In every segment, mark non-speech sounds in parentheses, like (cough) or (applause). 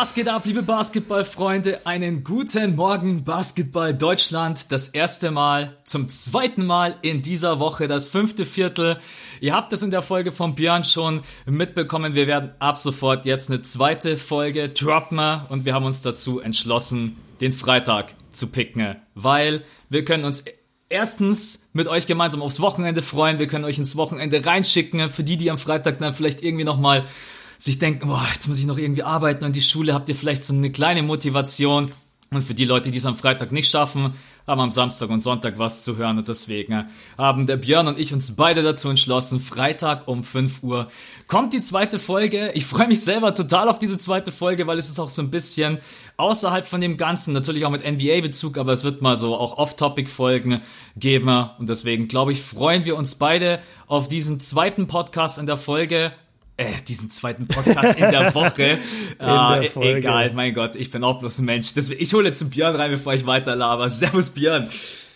Was geht ab, liebe Basketballfreunde? Einen guten Morgen, Basketball Deutschland. Das erste Mal, zum zweiten Mal in dieser Woche, das fünfte Viertel. Ihr habt es in der Folge von Björn schon mitbekommen. Wir werden ab sofort jetzt eine zweite Folge droppen und wir haben uns dazu entschlossen, den Freitag zu picken, weil wir können uns erstens mit euch gemeinsam aufs Wochenende freuen. Wir können euch ins Wochenende reinschicken. Für die, die am Freitag dann vielleicht irgendwie nochmal sich denken, boah, jetzt muss ich noch irgendwie arbeiten und die Schule habt ihr vielleicht so eine kleine Motivation. Und für die Leute, die es am Freitag nicht schaffen, haben am Samstag und Sonntag was zu hören und deswegen haben der Björn und ich uns beide dazu entschlossen, Freitag um 5 Uhr kommt die zweite Folge. Ich freue mich selber total auf diese zweite Folge, weil es ist auch so ein bisschen außerhalb von dem Ganzen, natürlich auch mit NBA-Bezug, aber es wird mal so auch Off-Topic-Folgen geben und deswegen glaube ich, freuen wir uns beide auf diesen zweiten Podcast in der Folge äh, diesen zweiten Podcast in der Woche. (laughs) in ah, der e- egal, mein Gott, ich bin auch bloß ein Mensch. Deswegen, ich hole jetzt einen Björn rein, bevor ich weiter laber. Servus, Björn.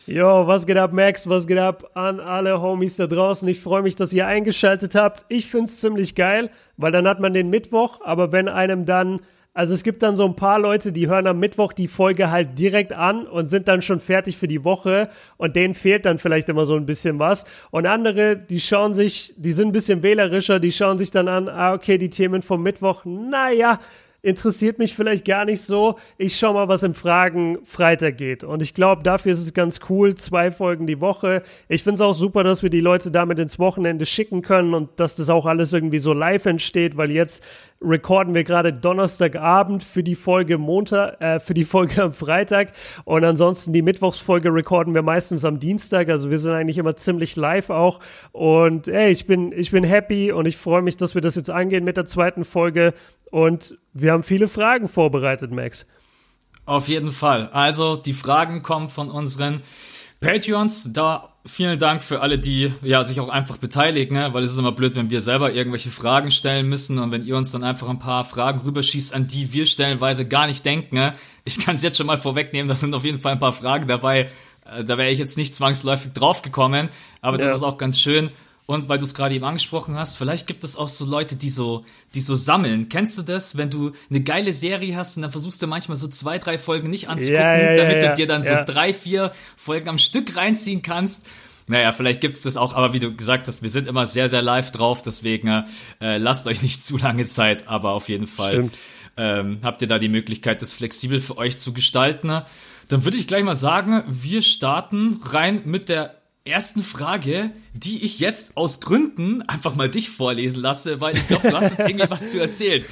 Jo, was geht ab, Max? Was geht ab an alle Homies da draußen? Ich freue mich, dass ihr eingeschaltet habt. Ich find's ziemlich geil, weil dann hat man den Mittwoch, aber wenn einem dann also es gibt dann so ein paar Leute, die hören am Mittwoch die Folge halt direkt an und sind dann schon fertig für die Woche und denen fehlt dann vielleicht immer so ein bisschen was. Und andere, die schauen sich, die sind ein bisschen wählerischer, die schauen sich dann an, ah, okay, die Themen vom Mittwoch, naja, interessiert mich vielleicht gar nicht so. Ich schau mal, was im Fragen Freitag geht. Und ich glaube, dafür ist es ganz cool. Zwei Folgen die Woche. Ich finde es auch super, dass wir die Leute damit ins Wochenende schicken können und dass das auch alles irgendwie so live entsteht, weil jetzt recorden wir gerade Donnerstagabend für die Folge Montag, äh, für die Folge am Freitag. Und ansonsten die Mittwochsfolge recorden wir meistens am Dienstag. Also wir sind eigentlich immer ziemlich live auch. Und ey, ich bin, ich bin happy und ich freue mich, dass wir das jetzt angehen mit der zweiten Folge. Und wir haben viele Fragen vorbereitet, Max. Auf jeden Fall. Also die Fragen kommen von unseren Patreons. Da vielen Dank für alle, die ja sich auch einfach beteiligen, ne? weil es ist immer blöd, wenn wir selber irgendwelche Fragen stellen müssen und wenn ihr uns dann einfach ein paar Fragen rüberschießt, an die wir stellenweise gar nicht denken. Ne? Ich kann es jetzt schon mal vorwegnehmen, da sind auf jeden Fall ein paar Fragen dabei. Äh, da wäre ich jetzt nicht zwangsläufig draufgekommen, aber das ja. ist auch ganz schön. Und weil du es gerade eben angesprochen hast, vielleicht gibt es auch so Leute, die so, die so sammeln. Kennst du das, wenn du eine geile Serie hast und dann versuchst du manchmal so zwei, drei Folgen nicht anzugucken, ja, ja, damit ja, du dir dann so drei, vier Folgen am Stück reinziehen kannst? Naja, vielleicht gibt's das auch, aber wie du gesagt hast, wir sind immer sehr, sehr live drauf, deswegen äh, lasst euch nicht (laughs) zu lange Zeit, aber auf jeden Fall ähm, habt ihr da die Möglichkeit, das flexibel für euch zu gestalten. Dann würde ich gleich mal sagen, wir starten rein mit der ersten Frage, die ich jetzt aus Gründen einfach mal dich vorlesen lasse, weil ich glaube, du hast jetzt irgendwie was zu erzählen.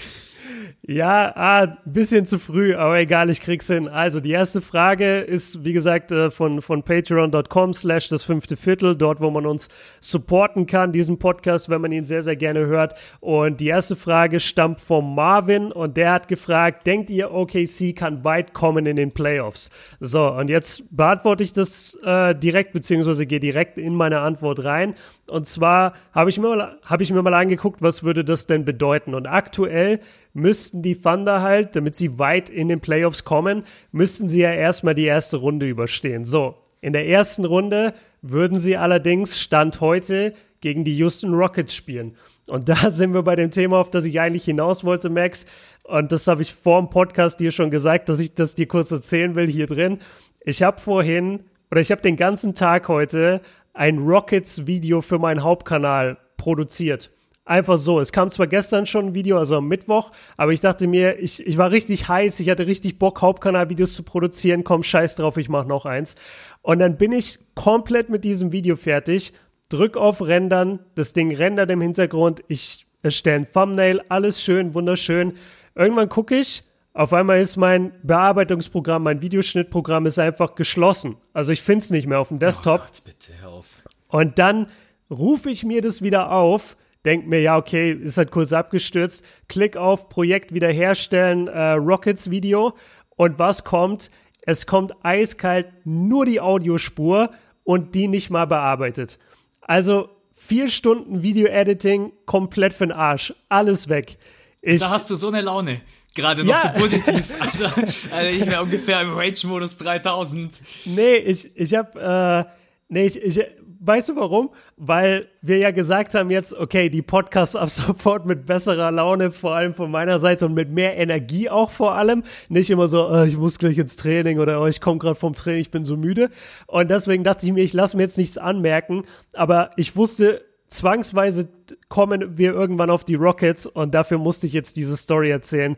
Ja, ah, bisschen zu früh, aber egal, ich krieg's hin. Also die erste Frage ist, wie gesagt, äh, von, von patreon.com slash das fünfte Viertel, dort, wo man uns supporten kann, diesen Podcast, wenn man ihn sehr, sehr gerne hört. Und die erste Frage stammt vom Marvin und der hat gefragt, denkt ihr, OKC kann weit kommen in den Playoffs? So, und jetzt beantworte ich das äh, direkt, beziehungsweise gehe direkt in meine Antwort rein. Und zwar habe ich, hab ich mir mal angeguckt, was würde das denn bedeuten? Und aktuell müssten die Thunder halt, damit sie weit in den Playoffs kommen, müssten sie ja erstmal die erste Runde überstehen. So, in der ersten Runde würden sie allerdings Stand heute gegen die Houston Rockets spielen. Und da sind wir bei dem Thema, auf das ich eigentlich hinaus wollte, Max. Und das habe ich vor dem Podcast dir schon gesagt, dass ich das dir kurz erzählen will hier drin. Ich habe vorhin oder ich habe den ganzen Tag heute ein Rockets-Video für meinen Hauptkanal produziert. Einfach so. Es kam zwar gestern schon ein Video, also am Mittwoch, aber ich dachte mir, ich, ich war richtig heiß, ich hatte richtig Bock, Hauptkanalvideos zu produzieren. Komm, scheiß drauf, ich mach noch eins. Und dann bin ich komplett mit diesem Video fertig, drück auf Rendern, das Ding rendert im Hintergrund, ich erstelle ein Thumbnail, alles schön, wunderschön. Irgendwann gucke ich, auf einmal ist mein Bearbeitungsprogramm, mein Videoschnittprogramm ist einfach geschlossen. Also ich finde es nicht mehr auf dem Desktop. Oh Gott, bitte hör auf. Und dann rufe ich mir das wieder auf denke mir, ja, okay, ist halt kurz abgestürzt, klick auf Projekt wiederherstellen, äh, Rockets Video und was kommt? Es kommt eiskalt nur die Audiospur und die nicht mal bearbeitet. Also vier Stunden Video-Editing komplett für den Arsch. Alles weg. Ich, da hast du so eine Laune. Gerade noch ja. so positiv, (laughs) Alter. Alter ich wäre ungefähr im Rage-Modus 3000. Nee, ich, ich hab, äh, nee, ich, ich, weißt du warum? Weil wir ja gesagt haben jetzt, okay, die Podcasts ab (laughs) sofort mit besserer Laune, vor allem von meiner Seite und mit mehr Energie auch vor allem. Nicht immer so, oh, ich muss gleich ins Training oder oh, ich komme gerade vom Training, ich bin so müde. Und deswegen dachte ich mir, ich lasse mir jetzt nichts anmerken. Aber ich wusste, zwangsweise kommen wir irgendwann auf die Rockets und dafür musste ich jetzt diese Story erzählen.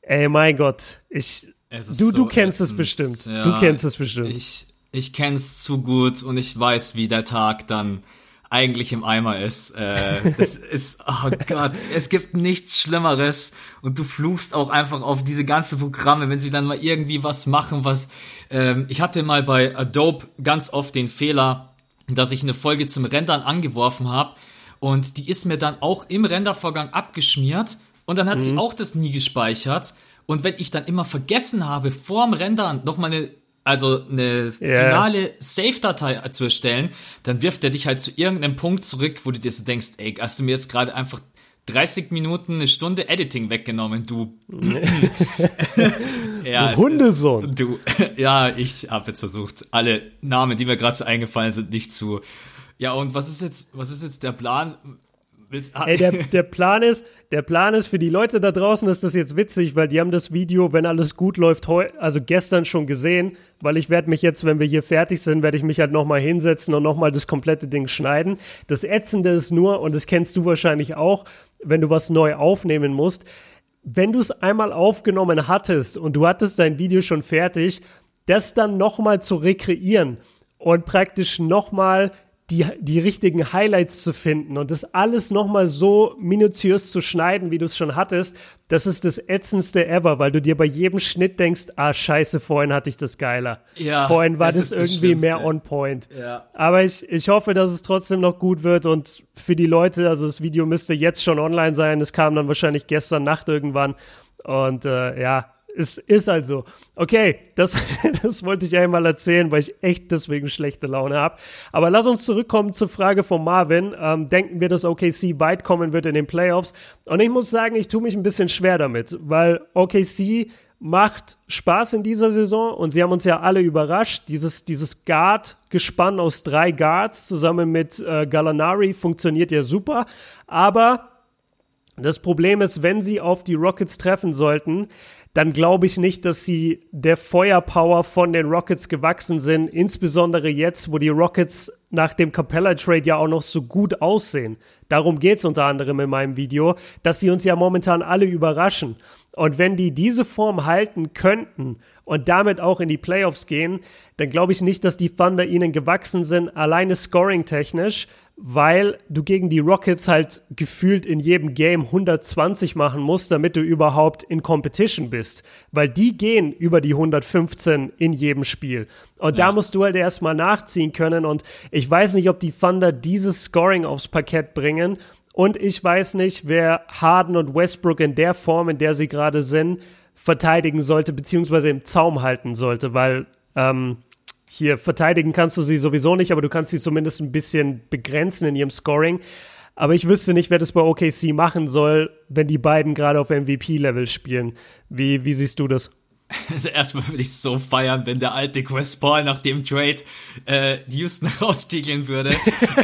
Ey, mein Gott, ich, du, so du kennst ätzend. es bestimmt. Ja, du kennst es bestimmt. Ich, ich kenn's zu gut und ich weiß, wie der Tag dann eigentlich im Eimer ist. Äh, (laughs) das ist, oh Gott, es gibt nichts Schlimmeres und du fluchst auch einfach auf diese ganzen Programme, wenn sie dann mal irgendwie was machen, was, ähm, ich hatte mal bei Adobe ganz oft den Fehler, dass ich eine Folge zum Rendern angeworfen habe und die ist mir dann auch im Rendervorgang abgeschmiert und dann hat mhm. sie auch das nie gespeichert und wenn ich dann immer vergessen habe, vorm Rendern noch mal eine also eine yeah. finale Save-Datei zu erstellen, dann wirft er dich halt zu irgendeinem Punkt zurück, wo du dir so denkst, ey, hast du mir jetzt gerade einfach 30 Minuten, eine Stunde Editing weggenommen, du. (laughs) ja, du Hundesohn. Ist, du, (laughs) ja, ich habe jetzt versucht, alle Namen, die mir gerade so eingefallen sind, nicht zu. Ja, und was ist jetzt, was ist jetzt der Plan? Ey, der, (laughs) der Plan ist, der Plan ist für die Leute da draußen ist das jetzt witzig, weil die haben das Video, wenn alles gut läuft, heu, also gestern schon gesehen, weil ich werde mich jetzt, wenn wir hier fertig sind, werde ich mich halt nochmal hinsetzen und nochmal das komplette Ding schneiden. Das Ätzende ist nur, und das kennst du wahrscheinlich auch, wenn du was neu aufnehmen musst, wenn du es einmal aufgenommen hattest und du hattest dein Video schon fertig, das dann nochmal zu rekreieren und praktisch nochmal die, die richtigen Highlights zu finden und das alles nochmal so minutiös zu schneiden, wie du es schon hattest, das ist das ätzendste ever, weil du dir bei jedem Schnitt denkst, ah, scheiße, vorhin hatte ich das geiler. Ja, vorhin war das, das irgendwie das mehr on point. Ja. Aber ich, ich hoffe, dass es trotzdem noch gut wird und für die Leute, also das Video müsste jetzt schon online sein, es kam dann wahrscheinlich gestern Nacht irgendwann und äh, ja, es ist halt so. Okay, das, (laughs) das wollte ich einmal erzählen, weil ich echt deswegen schlechte Laune habe. Aber lass uns zurückkommen zur Frage von Marvin. Ähm, denken wir, dass OKC weit kommen wird in den Playoffs? Und ich muss sagen, ich tue mich ein bisschen schwer damit, weil OKC macht Spaß in dieser Saison und sie haben uns ja alle überrascht. Dieses, dieses Guard-Gespann aus drei Guards zusammen mit äh, Gallinari funktioniert ja super. Aber das Problem ist, wenn sie auf die Rockets treffen sollten, dann glaube ich nicht, dass sie der Feuerpower von den Rockets gewachsen sind, insbesondere jetzt, wo die Rockets nach dem Capella-Trade ja auch noch so gut aussehen. Darum geht's unter anderem in meinem Video, dass sie uns ja momentan alle überraschen. Und wenn die diese Form halten könnten und damit auch in die Playoffs gehen, dann glaube ich nicht, dass die Thunder ihnen gewachsen sind, alleine scoring-technisch, weil du gegen die Rockets halt gefühlt in jedem Game 120 machen musst, damit du überhaupt in Competition bist. Weil die gehen über die 115 in jedem Spiel. Und ja. da musst du halt erstmal nachziehen können. Und ich weiß nicht, ob die Thunder dieses Scoring aufs Parkett bringen. Und ich weiß nicht, wer Harden und Westbrook in der Form, in der sie gerade sind, verteidigen sollte, beziehungsweise im Zaum halten sollte, weil ähm, hier verteidigen kannst du sie sowieso nicht, aber du kannst sie zumindest ein bisschen begrenzen in ihrem Scoring. Aber ich wüsste nicht, wer das bei OKC machen soll, wenn die beiden gerade auf MVP-Level spielen. Wie, wie siehst du das? (laughs) Also erstmal würde ich so feiern, wenn der alte Chris Paul nach dem Trade äh, die Houston (laughs) rauskickeln würde.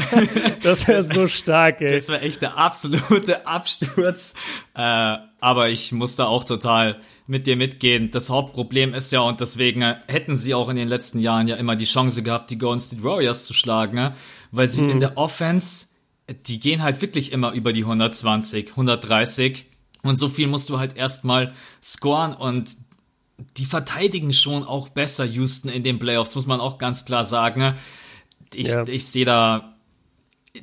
(laughs) das wäre so stark, ey. Das wäre echt der absolute Absturz. Äh, aber ich muss da auch total mit dir mitgehen. Das Hauptproblem ist ja, und deswegen hätten sie auch in den letzten Jahren ja immer die Chance gehabt, die Golden State Warriors zu schlagen, ne? weil sie mhm. in der Offense, die gehen halt wirklich immer über die 120, 130 und so viel musst du halt erstmal scoren und die verteidigen schon auch besser Houston in den Playoffs, muss man auch ganz klar sagen. Ne? Ich, ja. ich sehe da,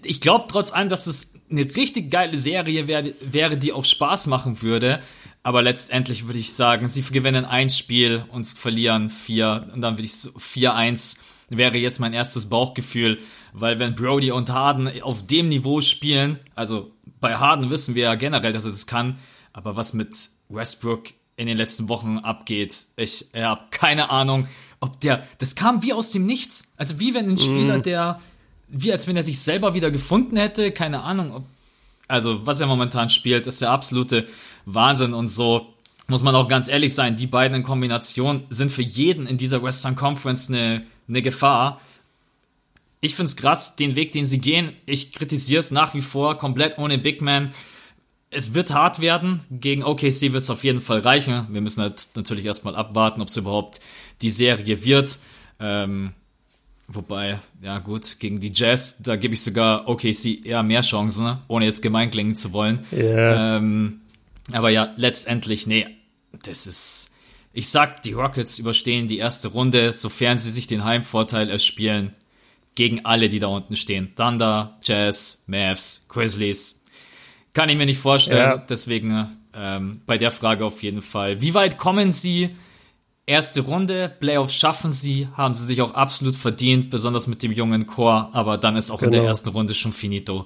ich glaube trotz allem, dass es eine richtig geile Serie wäre, wäre, die auch Spaß machen würde. Aber letztendlich würde ich sagen, sie gewinnen ein Spiel und verlieren vier. Und dann würde ich so 4-1 wäre jetzt mein erstes Bauchgefühl. Weil wenn Brody und Harden auf dem Niveau spielen, also bei Harden wissen wir ja generell, dass er das kann. Aber was mit Westbrook in den letzten Wochen abgeht, ich habe keine Ahnung, ob der, das kam wie aus dem Nichts. Also wie wenn ein Spieler, mm. der, wie als wenn er sich selber wieder gefunden hätte, keine Ahnung, ob also, was er momentan spielt, ist der absolute Wahnsinn und so muss man auch ganz ehrlich sein, die beiden in Kombination sind für jeden in dieser Western Conference eine, eine Gefahr. ich find's krass, den Weg, den sie gehen. Ich kritisiere es nach wie vor komplett ohne Big Man. Es wird hart werden. Gegen OKC wird's auf jeden Fall reichen. Wir müssen halt natürlich erstmal abwarten, ob es überhaupt die Serie wird. Ähm, wobei, ja gut, gegen die Jazz, da gebe ich sogar OKC eher mehr Chancen, ne? ohne jetzt gemein klingen zu wollen. Ja. Ähm, aber ja, letztendlich, nee, das ist. Ich sag, die Rockets überstehen die erste Runde, sofern sie sich den Heimvorteil erspielen gegen alle, die da unten stehen. Thunder, Jazz, Mavs, Grizzlies. Kann ich mir nicht vorstellen. Ja. Deswegen ähm, bei der Frage auf jeden Fall. Wie weit kommen sie? Erste Runde, Playoffs schaffen sie, haben sie sich auch absolut verdient, besonders mit dem jungen Chor, aber dann ist auch in der Genau. ersten Runde schon finito.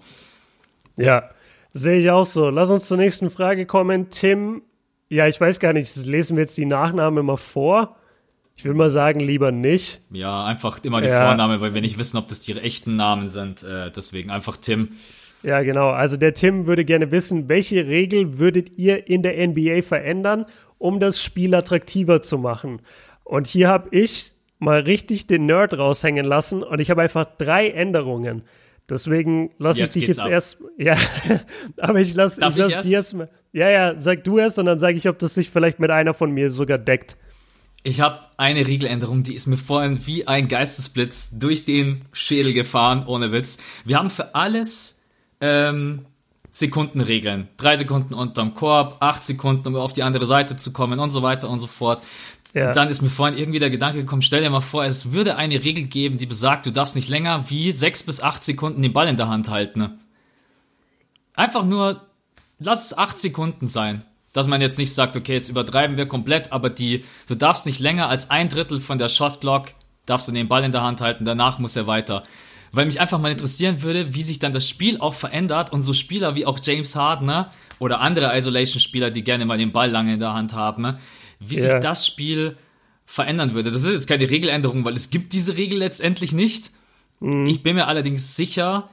Ja, sehe ich auch so. Lass uns zur nächsten Frage kommen. Tim, ja, ich weiß gar nicht, lesen wir jetzt die Nachnamen immer vor? Ich will mal sagen, lieber nicht. Ja, einfach immer die Ja. Vorname, weil wir nicht wissen, ob das die echten Namen sind. Äh, deswegen einfach Tim. Ja, genau. Also der Tim würde gerne wissen, welche Regel würdet ihr in der NBA verändern, um das Spiel attraktiver zu machen? Und hier habe ich mal richtig den Nerd raushängen lassen und ich habe einfach drei Änderungen. Deswegen lasse ich dich jetzt ab. erst, ja, (laughs) aber ich lasse ich lass dir erst mal, ja, ja, sag du erst und dann sage ich, ob das sich vielleicht mit einer von mir sogar deckt. Ich habe eine Regeländerung, die ist mir vorhin wie ein Geistesblitz durch den Schädel gefahren, ohne Witz. Wir haben für alles ähm, Sekundenregeln. Drei Sekunden unterm Korb, acht Sekunden, um auf die andere Seite zu kommen und so weiter und so fort. Ja. Dann ist mir vorhin irgendwie der Gedanke gekommen, stell dir mal vor, es würde eine Regel geben, die besagt, du darfst nicht länger wie sechs bis acht Sekunden den Ball in der Hand halten. Einfach nur, lass es acht Sekunden sein. Dass man jetzt nicht sagt, okay, jetzt übertreiben wir komplett, aber die, du darfst nicht länger als ein Drittel von der Shot Clock, darfst du den Ball in der Hand halten, danach muss er weiter. Weil mich einfach mal interessieren würde, wie sich dann das Spiel auch verändert und so Spieler wie auch James Harden ne, oder andere Isolation-Spieler, die gerne mal den Ball lange in der Hand haben, ne, wie Ja. sich das Spiel verändern würde. Das ist jetzt keine Regeländerung, weil es gibt diese Regel letztendlich nicht. Ich bin mir allerdings sicher,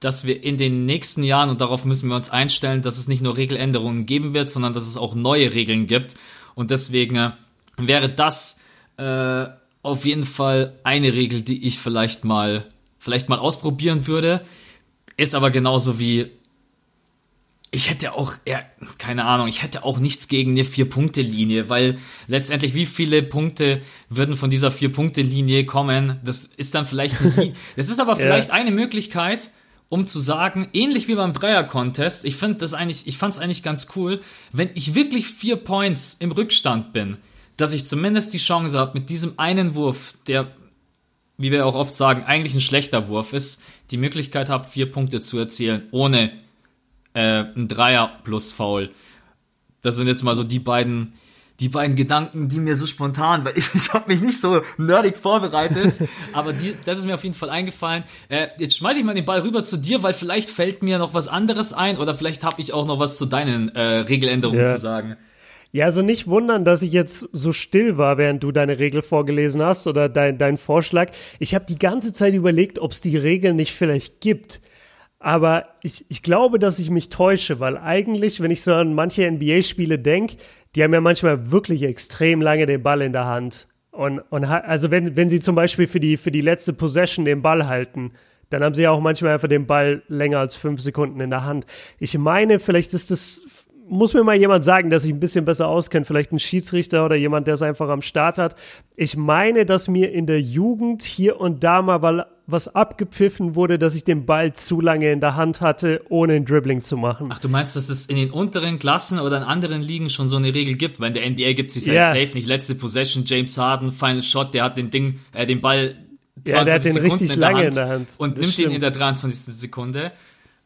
dass wir in den nächsten Jahren, und darauf müssen wir uns einstellen, dass es nicht nur Regeländerungen geben wird, sondern dass es auch neue Regeln gibt. Und deswegen äh, wäre das äh, auf jeden Fall eine Regel, die ich vielleicht mal, vielleicht mal ausprobieren würde. Ist aber genauso wie ich hätte auch, ja, keine Ahnung, ich hätte auch nichts gegen eine Vier-Punkte-Linie, weil letztendlich wie viele Punkte würden von dieser Vier-Punkte-Linie kommen? Das ist dann vielleicht, ein (laughs) das ist aber vielleicht eine Möglichkeit, um zu sagen, ähnlich wie beim Dreier-Contest, ich finde das eigentlich, ich fand es eigentlich ganz cool, wenn ich wirklich vier Points im Rückstand bin, dass ich zumindest die Chance habe, mit diesem einen Wurf, der, wie wir auch oft sagen, eigentlich ein schlechter Wurf ist, die Möglichkeit habe, vier Punkte zu erzielen, ohne äh, ein Dreier plus Foul. Das sind jetzt mal so die beiden, die beiden Gedanken, die mir so spontan, weil (laughs) ich, ich habe mich nicht so nerdig vorbereitet, (laughs) aber die, das ist mir auf jeden Fall eingefallen. Äh, jetzt schmeiße ich mal den Ball rüber zu dir, weil vielleicht fällt mir noch was anderes ein oder vielleicht habe ich auch noch was zu deinen äh, Regeländerungen Ja. zu sagen. Ja, also nicht wundern, dass ich jetzt so still war, während du deine Regel vorgelesen hast oder dein, dein Vorschlag. Ich habe die ganze Zeit überlegt, ob es die Regel nicht vielleicht gibt. Aber ich, ich glaube, dass ich mich täusche, weil eigentlich, wenn ich so an manche NBA-Spiele denke, die haben ja manchmal wirklich extrem lange den Ball in der Hand. Und, und also wenn, wenn sie zum Beispiel für die, für die letzte Possession den Ball halten, dann haben sie ja auch manchmal einfach den Ball länger als fünf Sekunden in der Hand. Ich meine, vielleicht ist das muss mir mal jemand sagen, der sich ein bisschen besser auskennt, vielleicht ein Schiedsrichter oder jemand, der es einfach am Start hat. Ich meine, dass mir in der Jugend hier und da mal weil was abgepfiffen wurde, dass ich den Ball zu lange in der Hand hatte, ohne ein Dribbling zu machen. Ach, du meinst, dass es in den unteren Klassen oder in anderen Ligen schon so eine Regel gibt? Weil in der NBA gibt es sich Ja. halt safe nicht. Letzte Possession, James Harden, Final Shot, der hat den Ding, äh, den Ball 22 Ja, der hat den Sekunden richtig in der lange Hand in der Hand. und Das nimmt ihn stimmt. in der 23. Sekunde.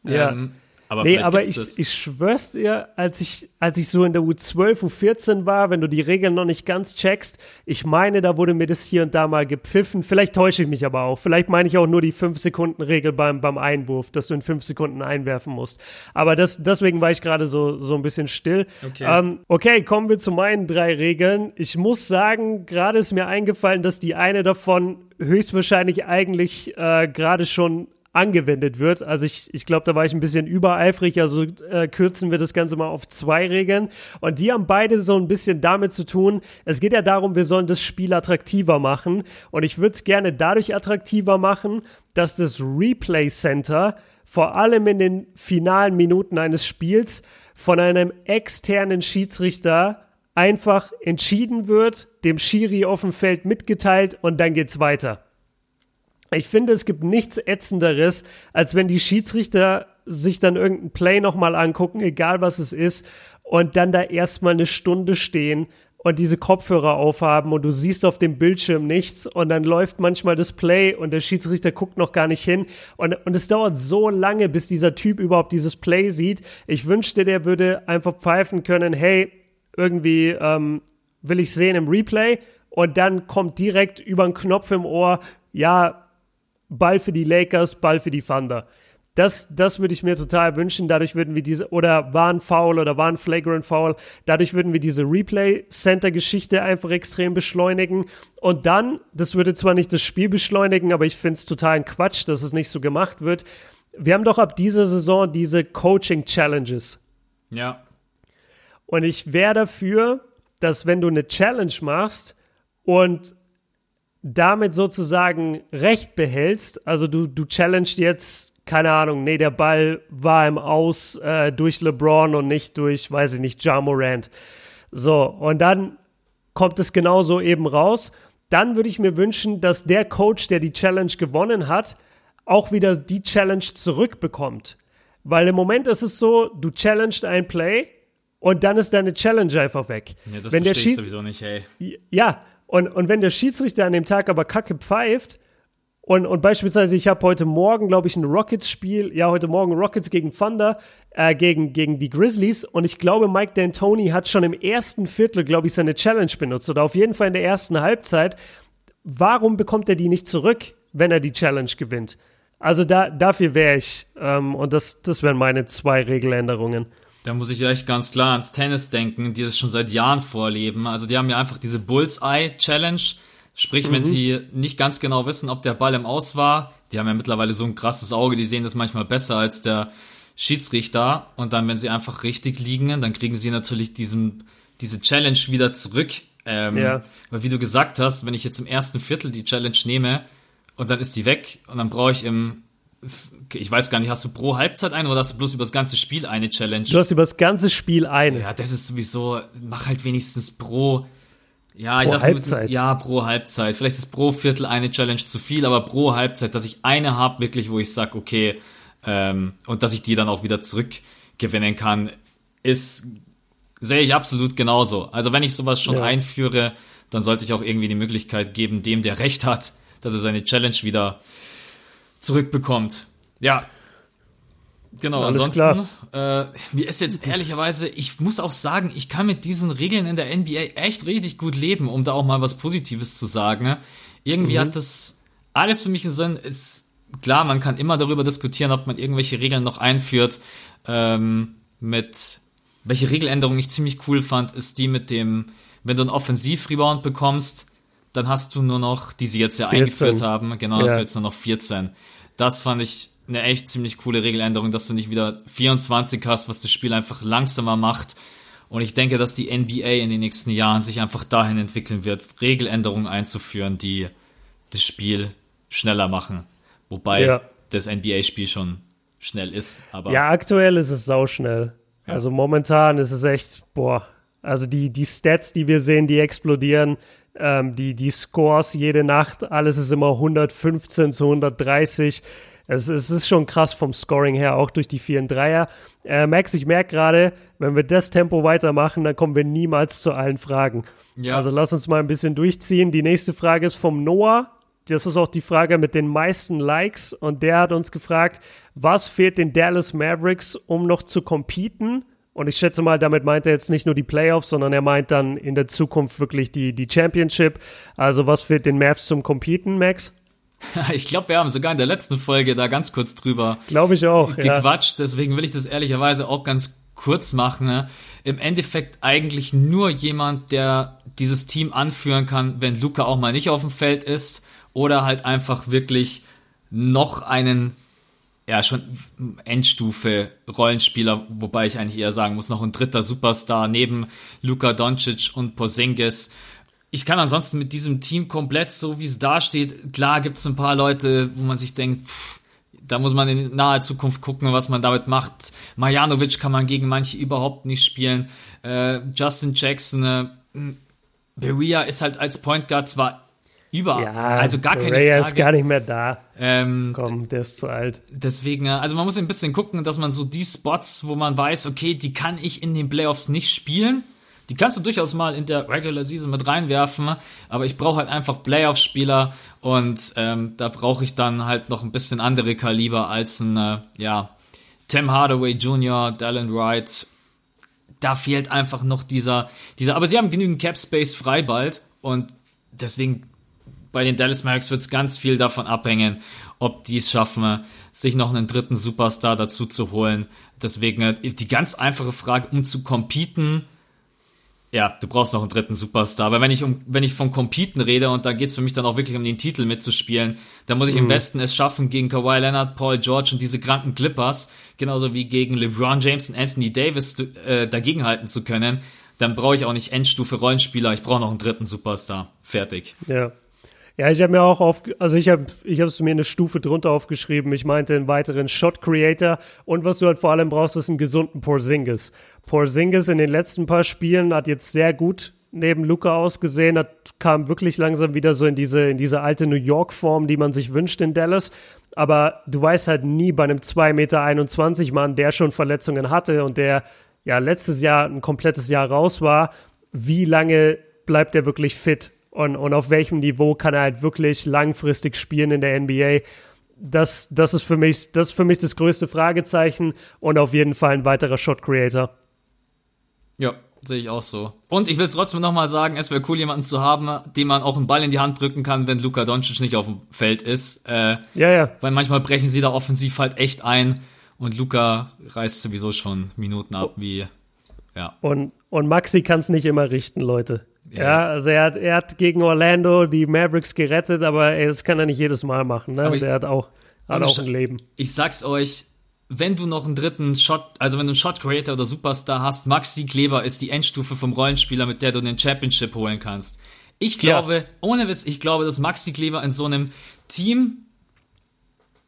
Ja. Ähm, aber Nee, aber ich, das. ich schwör's dir, als ich, als ich so in der U12, U14 war, wenn du die Regeln noch nicht ganz checkst, ich meine, da wurde mir das hier und da mal gepfiffen. Vielleicht täusche ich mich aber auch. Vielleicht meine ich auch nur die 5-Sekunden-Regel beim, beim Einwurf, dass du in 5 Sekunden einwerfen musst. Aber das, deswegen war ich gerade so, so ein bisschen still. Okay. Ähm, okay, kommen wir zu meinen drei Regeln. Ich muss sagen, gerade ist mir eingefallen, dass die eine davon höchstwahrscheinlich eigentlich äh, gerade schon angewendet wird. Also ich, ich glaube, da war ich ein bisschen übereifrig, also äh, kürzen wir das Ganze mal auf zwei Regeln. Und die haben beide so ein bisschen damit zu tun, es geht ja darum, wir sollen das Spiel attraktiver machen. Und ich würde es gerne dadurch attraktiver machen, dass das Replay Center vor allem in den finalen Minuten eines Spiels von einem externen Schiedsrichter einfach entschieden wird, dem Schiri auf dem Feld mitgeteilt und dann geht's weiter. Ich finde, es gibt nichts ätzenderes, als wenn die Schiedsrichter sich dann irgendein Play nochmal angucken, egal was es ist, und dann da erstmal eine Stunde stehen und diese Kopfhörer aufhaben und du siehst auf dem Bildschirm nichts und dann läuft manchmal das Play und der Schiedsrichter guckt noch gar nicht hin und, und es dauert so lange, bis dieser Typ überhaupt dieses Play sieht. Ich wünschte, der würde einfach pfeifen können, hey, irgendwie ähm, will ich sehen im Replay und dann kommt direkt über einen Knopf im Ohr, ja, Ball für die Lakers, Ball für die Thunder. Das, das würde ich mir total wünschen. Dadurch würden wir diese, oder war ein Foul oder war ein Flagrant Foul. Dadurch würden wir diese Replay-Center-Geschichte einfach extrem beschleunigen. Und dann, das würde zwar nicht das Spiel beschleunigen, aber ich finde es total ein Quatsch, dass es nicht so gemacht wird. Wir haben doch ab dieser Saison diese Coaching-Challenges. Ja. Und ich wäre dafür, dass wenn du eine Challenge machst und damit sozusagen Recht behältst, also du, du challenged jetzt, keine Ahnung, nee, der Ball war im Aus äh, durch LeBron und nicht durch, weiß ich nicht, Ja Morant. So, und dann kommt es genauso eben raus. Dann würde ich mir wünschen, dass der Coach, der die Challenge gewonnen hat, auch wieder die Challenge zurückbekommt. Weil im Moment ist es so, du challenged ein Play, und dann ist deine Challenge einfach weg. Ja, das wenn verstehe ich sowieso nicht, ey. Ja, und, und wenn der Schiedsrichter an dem Tag aber kacke pfeift, und, und beispielsweise, ich habe heute Morgen, glaube ich, ein Rockets-Spiel, ja, heute Morgen Rockets gegen Thunder, äh, gegen, gegen die Grizzlies. Und ich glaube, Mike D'Antoni hat schon im ersten Viertel, glaube ich, seine Challenge benutzt. Oder auf jeden Fall in der ersten Halbzeit. Warum bekommt er die nicht zurück, wenn er die Challenge gewinnt? Also da, dafür wäre ich. Ähm, und das, das wären meine zwei Regeländerungen. Da muss ich echt ganz klar ans Tennis denken, die das schon seit Jahren vorleben. Also die haben ja einfach diese Bullseye Challenge. Sprich, mhm. wenn sie nicht ganz genau wissen, ob der Ball im Aus war, die haben ja mittlerweile so ein krasses Auge, die sehen das manchmal besser als der Schiedsrichter. Und dann, wenn sie einfach richtig liegen, dann kriegen sie natürlich diesen, diese Challenge wieder zurück. Ähm, ja. Weil wie du gesagt hast, wenn ich jetzt im ersten Viertel die Challenge nehme und dann ist die weg und dann brauche ich im ich weiß gar nicht, hast du pro Halbzeit eine oder hast du bloß über das ganze Spiel eine Challenge? Du hast über das ganze Spiel eine. Ja, das ist sowieso, mach halt wenigstens pro, ja, ich pro Halbzeit. Ja, pro Halbzeit. Vielleicht ist pro Viertel eine Challenge zu viel, aber pro Halbzeit, dass ich eine habe, wirklich, wo ich sag, okay, ähm, und dass ich die dann auch wieder zurückgewinnen kann, ist, sehe ich absolut genauso. Also wenn ich sowas schon ja. einführe, dann sollte ich auch irgendwie die Möglichkeit geben, dem, der Recht hat, dass er seine Challenge wieder zurückbekommt. Ja. Genau, Alles ansonsten, äh, mir ist jetzt ehrlicherweise, ich muss auch sagen, ich kann mit diesen Regeln in der NBA echt richtig gut leben, um da auch mal was Positives zu sagen. Irgendwie mhm. hat das alles für mich einen Sinn. Ist klar, man kann immer darüber diskutieren, ob man irgendwelche Regeln noch einführt. Ähm, mit welche Regeländerung ich ziemlich cool fand, ist die mit dem, wenn du einen Offensiv-Rebound bekommst, dann hast du nur noch, die sie jetzt ja 14. eingeführt haben, genau, ja. hast du jetzt nur noch 14. Das fand ich eine echt ziemlich coole Regeländerung, dass du nicht wieder 24 hast, was das Spiel einfach langsamer macht. Und ich denke, dass die NBA in den nächsten Jahren sich einfach dahin entwickeln wird, Regeländerungen einzuführen, die das Spiel schneller machen. Wobei ja. das NBA-Spiel schon schnell ist. Aber ja, aktuell ist es sauschnell. Ja. Also momentan ist es echt, boah, also die, die Stats, die wir sehen, die explodieren ähm, die, die Scores jede Nacht, alles ist immer 115 zu 130. Es, es ist schon krass vom Scoring her, auch durch die vielen Dreier. Äh, Max, ich merke gerade, wenn wir das Tempo weitermachen, dann kommen wir niemals zu allen Fragen. Ja. Also lass uns mal ein bisschen durchziehen. Die nächste Frage ist vom Noah. Das ist auch die Frage mit den meisten Likes. Und der hat uns gefragt, was fehlt den Dallas Mavericks, um noch zu competen? Und ich schätze mal, damit meint er jetzt nicht nur die Playoffs, sondern er meint dann in der Zukunft wirklich die, die Championship. Also was fehlt den Mavs zum Competen, Max? (laughs) Ich glaube, wir haben sogar in der letzten Folge da ganz kurz drüber glaube ich auch gequatscht. Ja. Deswegen will ich das ehrlicherweise auch ganz kurz machen. Ne? Im Endeffekt eigentlich nur jemand, der dieses Team anführen kann, wenn Luca auch mal nicht auf dem Feld ist oder halt einfach wirklich noch einen ja, schon Endstufe Rollenspieler, wobei ich eigentlich eher sagen muss, noch ein dritter Superstar neben Luka Doncic und Porzingis. Ich kann ansonsten mit diesem Team komplett so, wie es da steht, klar gibt es ein paar Leute, wo man sich denkt, pff, da muss man in naher Zukunft gucken, was man damit macht. Marjanovic kann man gegen manche überhaupt nicht spielen. Äh, Justin Jackson, äh, Beria ist halt als Point Guard zwar über, ja, also gar keine Berea Frage. ist gar nicht mehr da. Ähm, Komm, der ist zu alt. Deswegen, also man muss ein bisschen gucken, dass man so die Spots, wo man weiß, okay, die kann ich in den Playoffs nicht spielen, die kannst du durchaus mal in der Regular Season mit reinwerfen, aber ich brauche halt einfach Playoff-Spieler und ähm, da brauche ich dann halt noch ein bisschen andere Kaliber als ein, äh, ja, Tim Hardaway Jr., Dallin Wright. Da fehlt einfach noch dieser, dieser, aber sie haben genügend Cap Space frei bald und deswegen bei den Dallas Mavericks wird es ganz viel davon abhängen, ob die es schaffen, sich noch einen dritten Superstar dazu zu holen. Deswegen äh, die ganz einfache Frage, um zu competen, ja, du brauchst noch einen dritten Superstar. Aber wenn ich um, wenn ich von Competen rede und da geht's für mich dann auch wirklich um den Titel mitzuspielen, dann muss ich mhm. im Westen es schaffen gegen Kawhi Leonard, Paul George und diese kranken Clippers, genauso wie gegen LeBron James und Anthony Davis äh, dagegenhalten zu können. Dann brauche ich auch nicht Endstufe Rollenspieler, ich brauche noch einen dritten Superstar. Fertig. Ja. Ja, ich habe mir auch auf, also ich habe ich habe mir eine Stufe drunter aufgeschrieben. Ich meinte einen weiteren Shot Creator und was du halt vor allem brauchst, ist einen gesunden Porzingis. Porzingis in den letzten paar Spielen hat jetzt sehr gut neben Luca ausgesehen, hat, kam wirklich langsam wieder so in diese, in diese alte New York-Form, die man sich wünscht in Dallas. Aber du weißt halt nie bei einem 2,21 Meter Mann, der schon Verletzungen hatte und der ja letztes Jahr ein komplettes Jahr raus war, wie lange bleibt er wirklich fit und, und auf welchem Niveau kann er halt wirklich langfristig spielen in der NBA. Das, das, ist für mich, das ist für mich das größte Fragezeichen und auf jeden Fall ein weiterer Shot Creator. Ja, sehe ich auch so. Und ich will es trotzdem nochmal sagen, es wäre cool, jemanden zu haben, dem man auch einen Ball in die Hand drücken kann, wenn Luka Doncic nicht auf dem Feld ist. Äh, ja, ja. Weil manchmal brechen sie da offensiv halt echt ein und Luca reißt sowieso schon Minuten ab, wie, ja. Und, und Maxi kann es nicht immer richten, Leute. Ja, ja also er hat, er hat gegen Orlando die Mavericks gerettet, aber ey, das kann er nicht jedes Mal machen. Ne? Ich, der hat auch, hat auch ein Leben. Ich sag's euch, wenn du noch einen dritten Shot, also wenn du einen Shot Creator oder Superstar hast, Maxi Kleber ist die Endstufe vom Rollenspieler, mit der du den Championship holen kannst. Ich glaube, ja. ohne Witz, ich glaube, dass Maxi Kleber in so einem Team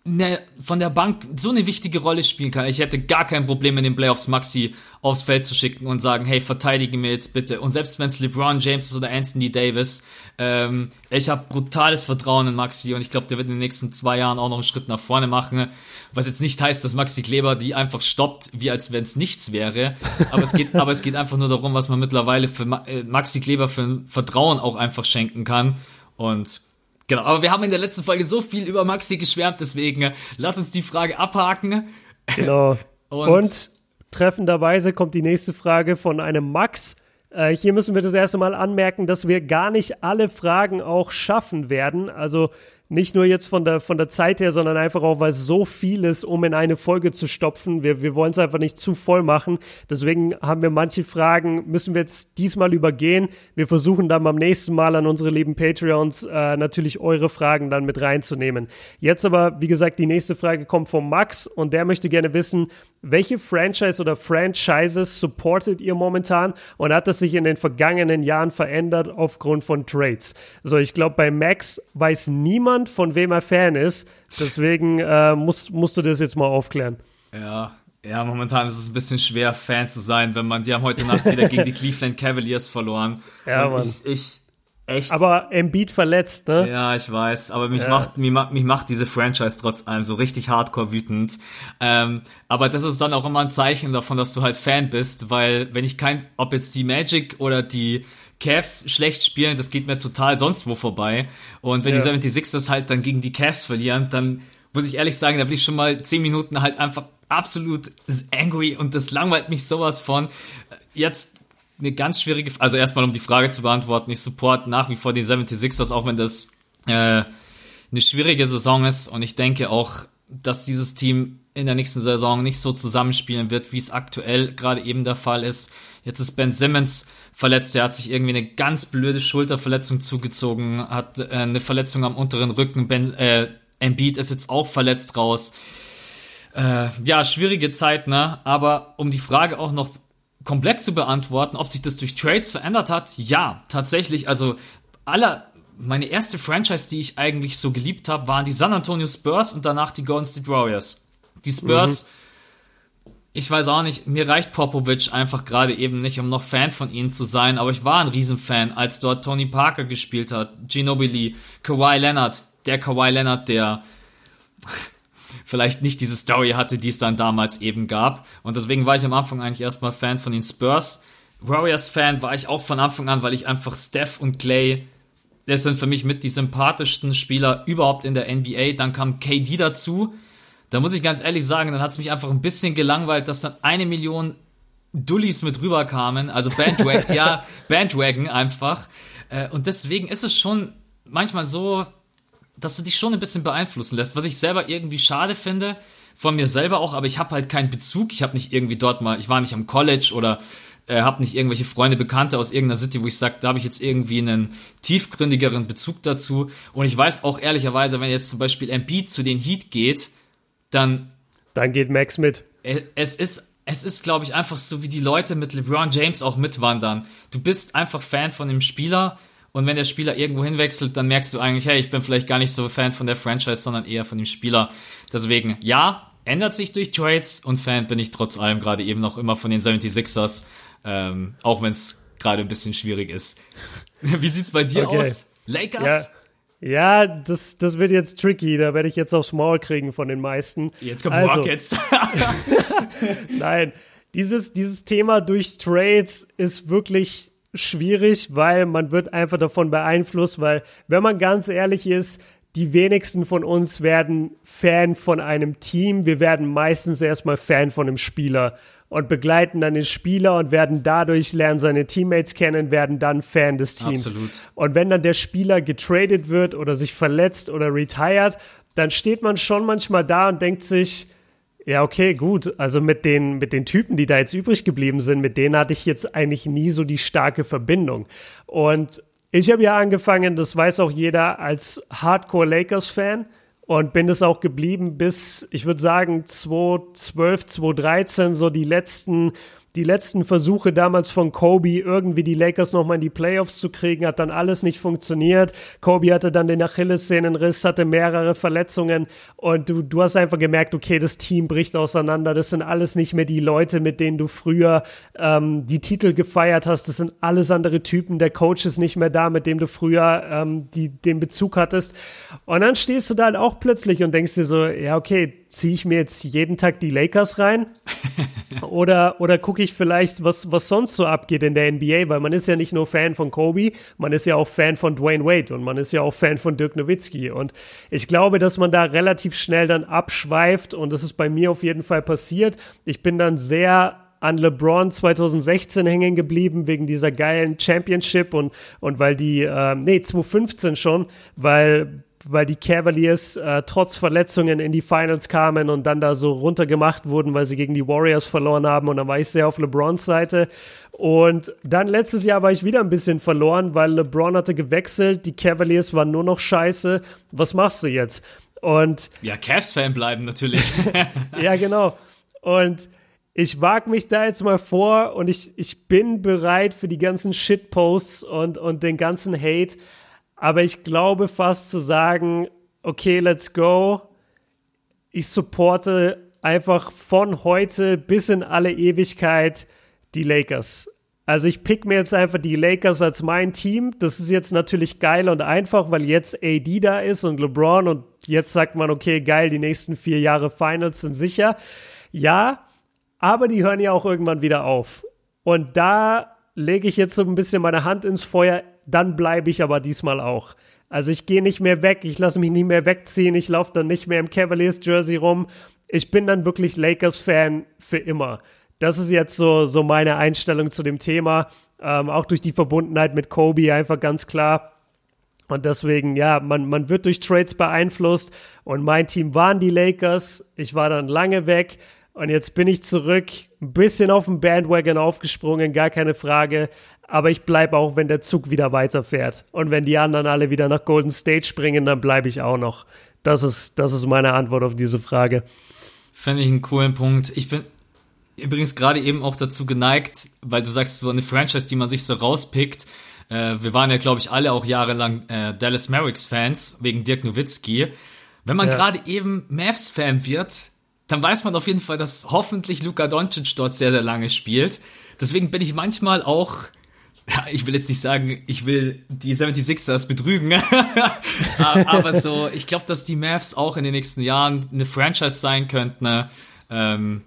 ne, von der Bank so eine wichtige Rolle spielen kann. Ich hätte gar kein Problem in den Playoffs Maxi aufs Feld zu schicken und sagen, hey, verteidige mir jetzt bitte. Und selbst wenn es LeBron James ist oder Anthony Davis, ähm, ich habe brutales Vertrauen in Maxi und ich glaube, der wird in den nächsten zwei Jahren auch noch einen Schritt nach vorne machen. Was jetzt nicht heißt, dass Maxi Kleber die einfach stoppt, wie als wenn es nichts wäre. Aber es geht, (laughs) aber es geht einfach nur darum, was man mittlerweile für äh, Maxi Kleber für Vertrauen auch einfach schenken kann. Und Genau, aber wir haben in der letzten Folge so viel über Maxi geschwärmt, deswegen äh, lass uns die Frage abhaken. Genau. (laughs) Und, Und treffenderweise kommt die nächste Frage von einem Max. Äh, hier müssen wir das erste Mal anmerken, dass wir gar nicht alle Fragen auch schaffen werden. Also nicht nur jetzt von der, von der Zeit her, sondern einfach auch, weil so viel ist, um in eine Folge zu stopfen. Wir, wir wollen es einfach nicht zu voll machen. Deswegen haben wir manche Fragen, müssen wir jetzt diesmal übergehen. Wir versuchen dann beim nächsten Mal an unsere lieben Patreons äh, natürlich eure Fragen dann mit reinzunehmen. Jetzt aber, wie gesagt, die nächste Frage kommt von Max und der möchte gerne wissen, welche Franchise oder Franchises supportet ihr momentan und hat das sich in den vergangenen Jahren verändert aufgrund von Trades? So, ich glaube, bei Max weiß niemand, von wem er Fan ist. Deswegen äh, musst, musst du das jetzt mal aufklären. Ja, ja, momentan ist es ein bisschen schwer, Fan zu sein, wenn man, die haben heute Nacht wieder gegen die (laughs) Cleveland Cavaliers verloren. Ja, und Mann. Ich, ich, echt. Aber Embiid verletzt, ne? Ja, ich weiß. Aber mich ja. macht mich, mich macht diese Franchise trotz allem so richtig hardcore wütend. Ähm, aber das ist dann auch immer ein Zeichen davon, dass du halt Fan bist, weil wenn ich kein, ob jetzt die Magic oder die Cavs schlecht spielen, das geht mir total sonst wo vorbei. Und wenn ja. die 76ers halt dann gegen die Cavs verlieren, dann muss ich ehrlich sagen, da bin ich schon mal zehn Minuten halt einfach absolut angry und das langweilt mich sowas von. Jetzt eine ganz schwierige, also erstmal um die Frage zu beantworten, ich support nach wie vor den 76ers, auch wenn das äh, eine schwierige Saison ist und ich denke auch, dass dieses Team in der nächsten Saison nicht so zusammenspielen wird, wie es aktuell gerade eben der Fall ist. Jetzt ist Ben Simmons verletzt, der hat sich irgendwie eine ganz blöde Schulterverletzung zugezogen, hat äh, eine Verletzung am unteren Rücken, Ben, äh, Embiid ist jetzt auch verletzt raus Äh, ja, schwierige Zeit, ne? Aber um die Frage auch noch komplett zu beantworten, ob sich das durch Trades verändert hat, ja, tatsächlich. Also aller, meine erste Franchise, die ich eigentlich so geliebt habe, waren die San Antonio Spurs und danach die Golden State Warriors. Die Spurs, mhm. Ich weiß auch nicht, mir reicht Popovich einfach gerade eben nicht, um noch Fan von ihnen zu sein, aber ich war ein Riesenfan, als dort Tony Parker gespielt hat, Ginobili, Kawhi Leonard, der Kawhi Leonard, der (laughs) vielleicht nicht diese Story hatte, die es dann damals eben gab. Und deswegen war ich am Anfang eigentlich erstmal Fan von den Spurs. Warriors-Fan war ich auch von Anfang an, weil ich einfach Steph und Clay, das sind für mich mit die sympathischsten Spieler überhaupt in der NBA. Dann kam KD dazu. Da muss ich ganz ehrlich sagen, dann hat es mich einfach ein bisschen gelangweilt, dass dann eine Million Dullis mit rüberkamen. Also Bandwagon, (laughs) ja, Bandwagon einfach. Äh, und deswegen ist es schon manchmal so, dass du dich schon ein bisschen beeinflussen lässt, was ich selber irgendwie schade finde, von mir selber auch, aber ich habe halt keinen Bezug, ich habe nicht irgendwie dort mal, ich war nicht am College oder äh, habe nicht irgendwelche Freunde, Bekannte aus irgendeiner City, wo ich sage, da habe ich jetzt irgendwie einen tiefgründigeren Bezug dazu und ich weiß auch ehrlicherweise, wenn jetzt zum Beispiel Embiid zu den Heat geht, dann dann geht Max mit. Es ist es ist, glaube ich, einfach so, wie die Leute mit LeBron James auch mitwandern. Du bist einfach Fan von dem Spieler und wenn der Spieler irgendwo hinwechselt, dann merkst du eigentlich, hey, ich bin vielleicht gar nicht so Fan von der Franchise, sondern eher von dem Spieler. Deswegen, ja, ändert sich durch Trades und Fan bin ich trotz allem gerade eben noch immer von den 76ers, ähm, auch wenn es gerade ein bisschen schwierig ist. (laughs) Wie sieht's bei dir okay. aus? Lakers? Ja. Ja, das, das wird jetzt tricky. Da werde ich jetzt aufs Maul kriegen von den meisten. Jetzt kommt also, Rockets. (laughs) Nein, dieses, dieses Thema durch Trades ist wirklich schwierig, weil man wird einfach davon beeinflusst, weil wenn man ganz ehrlich ist, die wenigsten von uns werden Fan von einem Team. Wir werden meistens erstmal Fan von einem Spieler und begleiten dann den Spieler und werden dadurch lernen seine Teammates kennen, werden dann Fan des Teams. Absolut. Und wenn dann der Spieler getradet wird oder sich verletzt oder retired, dann steht man schon manchmal da und denkt sich, ja, okay, gut. Also mit den, mit den Typen, die da jetzt übrig geblieben sind, mit denen hatte ich jetzt eigentlich nie so die starke Verbindung. Und ich habe ja angefangen, das weiß auch jeder, als Hardcore Lakers-Fan und bin es auch geblieben bis, ich würde sagen, 2012, 2013, so die letzten die letzten Versuche damals von Kobe, irgendwie die Lakers nochmal in die Playoffs zu kriegen, hat dann alles nicht funktioniert. Kobe hatte dann den Achillessehnenriss, hatte mehrere Verletzungen und du, du hast einfach gemerkt, okay, das Team bricht auseinander. Das sind alles nicht mehr die Leute, mit denen du früher ähm, die Titel gefeiert hast. Das sind alles andere Typen. Der Coach ist nicht mehr da, mit dem du früher ähm, die, den Bezug hattest. Und dann stehst du da halt auch plötzlich und denkst dir so, ja, okay, ziehe ich mir jetzt jeden Tag die Lakers rein? (laughs) oder oder gucke ich vielleicht, was, was sonst so abgeht in der NBA? Weil man ist ja nicht nur Fan von Kobe, man ist ja auch Fan von Dwayne Wade und man ist ja auch Fan von Dirk Nowitzki. Und ich glaube, dass man da relativ schnell dann abschweift und das ist bei mir auf jeden Fall passiert. Ich bin dann sehr an LeBron 2016 hängen geblieben wegen dieser geilen Championship und, und weil die, äh, nee, 2015 schon, weil weil die Cavaliers äh, trotz Verletzungen in die Finals kamen und dann da so runtergemacht wurden, weil sie gegen die Warriors verloren haben. Und dann war ich sehr auf LeBrons Seite. Und dann letztes Jahr war ich wieder ein bisschen verloren, weil LeBron hatte gewechselt, die Cavaliers waren nur noch scheiße. Was machst du jetzt? Und ja, Cavs-Fan bleiben natürlich. (laughs) ja, genau. Und ich wage mich da jetzt mal vor und ich, ich bin bereit für die ganzen Shitposts und, und den ganzen Hate. Aber ich glaube fast zu sagen, okay, let's go. Ich supporte einfach von heute bis in alle Ewigkeit die Lakers. Also ich pick mir jetzt einfach die Lakers als mein Team. Das ist jetzt natürlich geil und einfach, weil jetzt AD da ist und LeBron und jetzt sagt man, okay, geil, die nächsten vier Jahre Finals sind sicher. Ja, aber die hören ja auch irgendwann wieder auf. Und da lege ich jetzt so ein bisschen meine Hand ins Feuer dann bleibe ich aber diesmal auch. Also ich gehe nicht mehr weg, ich lasse mich nicht mehr wegziehen, ich laufe dann nicht mehr im Cavaliers-Jersey rum. Ich bin dann wirklich Lakers-Fan für immer. Das ist jetzt so, so meine Einstellung zu dem Thema. Ähm, auch durch die Verbundenheit mit Kobe einfach ganz klar. Und deswegen, ja, man, man wird durch Trades beeinflusst. Und mein Team waren die Lakers. Ich war dann lange weg. Und jetzt bin ich zurück, ein bisschen auf den Bandwagon aufgesprungen, gar keine Frage. Aber ich bleibe auch, wenn der Zug wieder weiterfährt. Und wenn die anderen alle wieder nach Golden State springen, dann bleibe ich auch noch. Das ist, das ist meine Antwort auf diese Frage. Finde ich einen coolen Punkt. Ich bin übrigens gerade eben auch dazu geneigt, weil du sagst, so eine Franchise, die man sich so rauspickt. Äh, wir waren ja, glaube ich, alle auch jahrelang äh, Dallas Mavericks-Fans wegen Dirk Nowitzki. Wenn man ja. gerade eben Mavs-Fan wird, dann weiß man auf jeden Fall, dass hoffentlich Luka Doncic dort sehr, sehr lange spielt. Deswegen bin ich manchmal auch ja, ich will jetzt nicht sagen, ich will die 76ers betrügen, (laughs) aber so, ich glaube, dass die Mavs auch in den nächsten Jahren eine Franchise sein könnten, ne? ähm,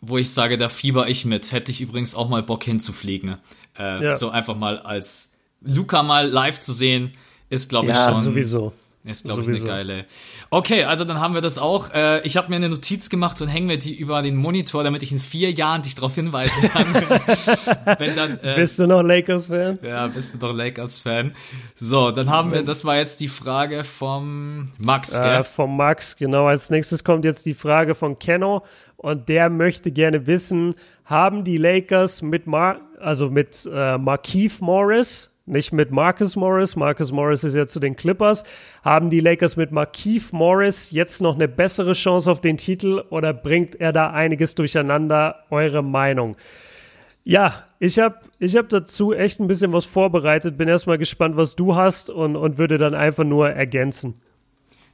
wo ich sage, da fieber ich mit. Hätte ich übrigens auch mal Bock hinzufliegen. Äh, ja. So einfach mal als Luca mal live zu sehen, ist, glaube ich, ja, schon. sowieso. Ist, glaube ich, eine geile. Okay, also dann haben wir das auch. Äh, ich habe mir eine Notiz gemacht und hängen mir die über den Monitor, damit ich in vier Jahren dich darauf hinweisen kann. (laughs) Wenn dann, äh, bist du noch Lakers-Fan? Ja, bist du noch Lakers-Fan. So, dann haben wir, das war jetzt die Frage vom Max, gell? Äh, vom Max, genau. Als nächstes kommt jetzt die Frage von Kenno und der möchte gerne wissen, haben die Lakers mit Mar also mit äh, Markeith Morris nicht mit Marcus Morris. Marcus Morris ist ja zu den Clippers. Haben die Lakers mit Markeith Morris jetzt noch eine bessere Chance auf den Titel oder bringt er da einiges durcheinander? Eure Meinung? Ja, ich habe ich hab dazu echt ein bisschen was vorbereitet. Bin erstmal gespannt, was du hast und, und würde dann einfach nur ergänzen.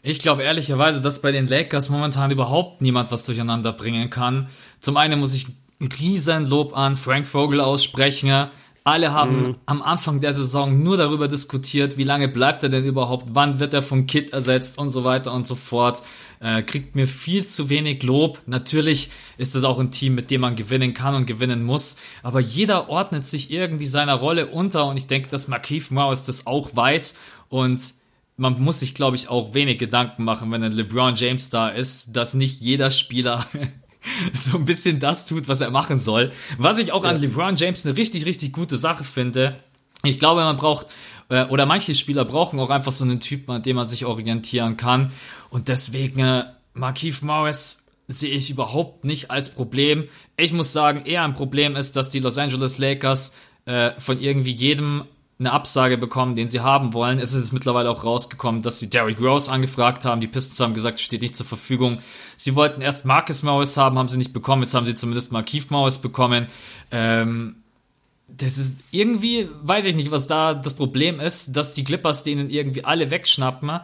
Ich glaube ehrlicherweise, dass bei den Lakers momentan überhaupt niemand was durcheinander bringen kann. Zum einen muss ich riesen Lob an Frank Vogel aussprechen alle haben mhm. am Anfang der Saison nur darüber diskutiert, wie lange bleibt er denn überhaupt, wann wird er von Kit ersetzt und so weiter und so fort. Äh, kriegt mir viel zu wenig Lob. Natürlich ist es auch ein Team, mit dem man gewinnen kann und gewinnen muss, aber jeder ordnet sich irgendwie seiner Rolle unter und ich denke, dass Markeith Morris das auch weiß und man muss sich, glaube ich, auch wenig Gedanken machen, wenn ein LeBron James da ist, dass nicht jeder Spieler (laughs) (laughs) so ein bisschen das tut, was er machen soll. Was ich auch ja. an LeBron James eine richtig, richtig gute Sache finde. Ich glaube, man braucht, äh, oder manche Spieler brauchen auch einfach so einen Typen, an dem man sich orientieren kann. Und deswegen, äh, Markeith Morris sehe ich überhaupt nicht als Problem. Ich muss sagen, eher ein Problem ist, dass die Los Angeles Lakers äh, von irgendwie jedem eine Absage bekommen, den sie haben wollen. Es ist jetzt mittlerweile auch rausgekommen, dass sie Derrick Rose angefragt haben. Die Pistons haben gesagt, steht nicht zur Verfügung. Sie wollten erst Marcus Morris haben, haben sie nicht bekommen. Jetzt haben sie zumindest mal Keith Morris bekommen. Ähm, das ist irgendwie, weiß ich nicht, was da das Problem ist, dass die Clippers denen irgendwie alle wegschnappen.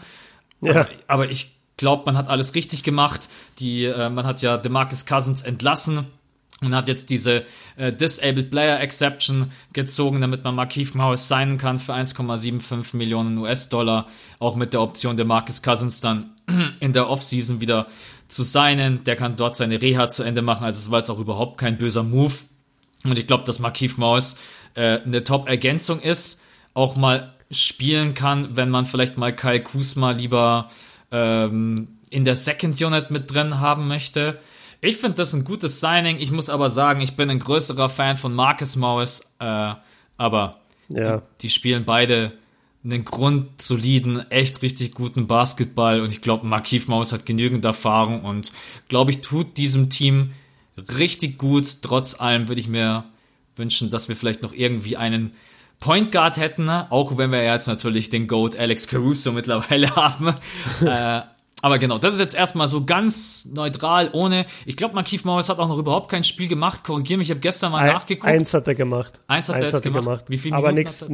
Ja. Aber, aber ich glaube, man hat alles richtig gemacht. Die, äh, man hat ja DeMarcus Cousins entlassen und hat jetzt diese äh, Disabled Player Exception gezogen, damit man Markeith Morris signen kann für 1,75 Millionen US-Dollar, auch mit der Option der Marcus Cousins dann (clears throat) in der Offseason wieder zu signen. Der kann dort seine Reha zu Ende machen, also es war jetzt auch überhaupt kein böser Move. Und ich glaube, dass Markeith Morris äh, eine Top-Ergänzung ist, auch mal spielen kann, wenn man vielleicht mal Kyle Kuzma lieber ähm, in der Second Unit mit drin haben möchte ich finde das ein gutes Signing. Ich muss aber sagen, ich bin ein größerer Fan von Marcus Morris. Äh, aber ja. die, die, spielen beide einen grundsoliden, echt richtig guten Basketball. Und ich glaube, Markif Morris hat genügend Erfahrung und glaube ich, tut diesem Team richtig gut. Trotz allem würde ich mir wünschen, dass wir vielleicht noch irgendwie einen Point Guard hätten, ne? auch wenn wir jetzt natürlich den Goat Alex Caruso mittlerweile (laughs) haben. äh, aber genau, das ist jetzt erstmal so ganz neutral, ohne. Ich glaube, Markif Morris hat auch noch überhaupt kein Spiel gemacht. Korrigiere mich, ich habe gestern mal Ein, nachgeguckt. Eins hat er gemacht. Eins hat eins er jetzt hat gemacht. gemacht. Wie viel Aber nichts.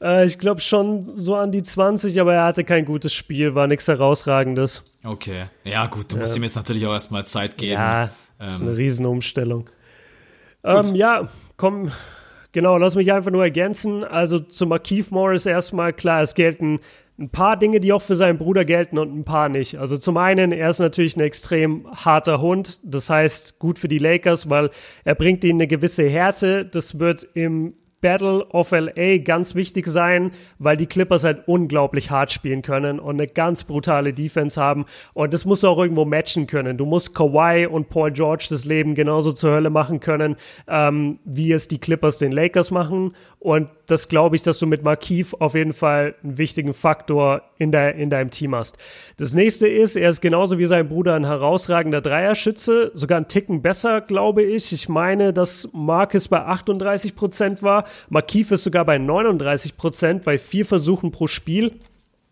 Äh, ich glaube schon so an die 20, aber er hatte kein gutes Spiel, war nichts herausragendes. Okay. Ja, gut, du ja. musst ihm jetzt natürlich auch erstmal Zeit geben. Ja, das ist eine ähm. Riesenumstellung. Ähm, ja, komm, genau, lass mich einfach nur ergänzen. Also zu Markeith Morris erstmal, klar, es gelten ein paar Dinge, die auch für seinen Bruder gelten und ein paar nicht. Also zum einen, er ist natürlich ein extrem harter Hund. Das heißt, gut für die Lakers, weil er bringt ihnen eine gewisse Härte. Das wird im Battle of LA ganz wichtig sein, weil die Clippers halt unglaublich hart spielen können und eine ganz brutale Defense haben. Und das musst du auch irgendwo matchen können. Du musst Kawhi und Paul George das Leben genauso zur Hölle machen können, ähm, wie es die Clippers den Lakers machen. Und das glaube ich, dass du mit Markeith auf jeden Fall einen wichtigen Faktor in, der, in deinem Team hast. Das nächste ist, er ist genauso wie sein Bruder ein herausragender Dreierschütze, sogar einen Ticken besser, glaube ich. Ich meine, dass Marcus bei 38 Prozent war. Markeith ist sogar bei 39 Prozent bei vier Versuchen pro Spiel.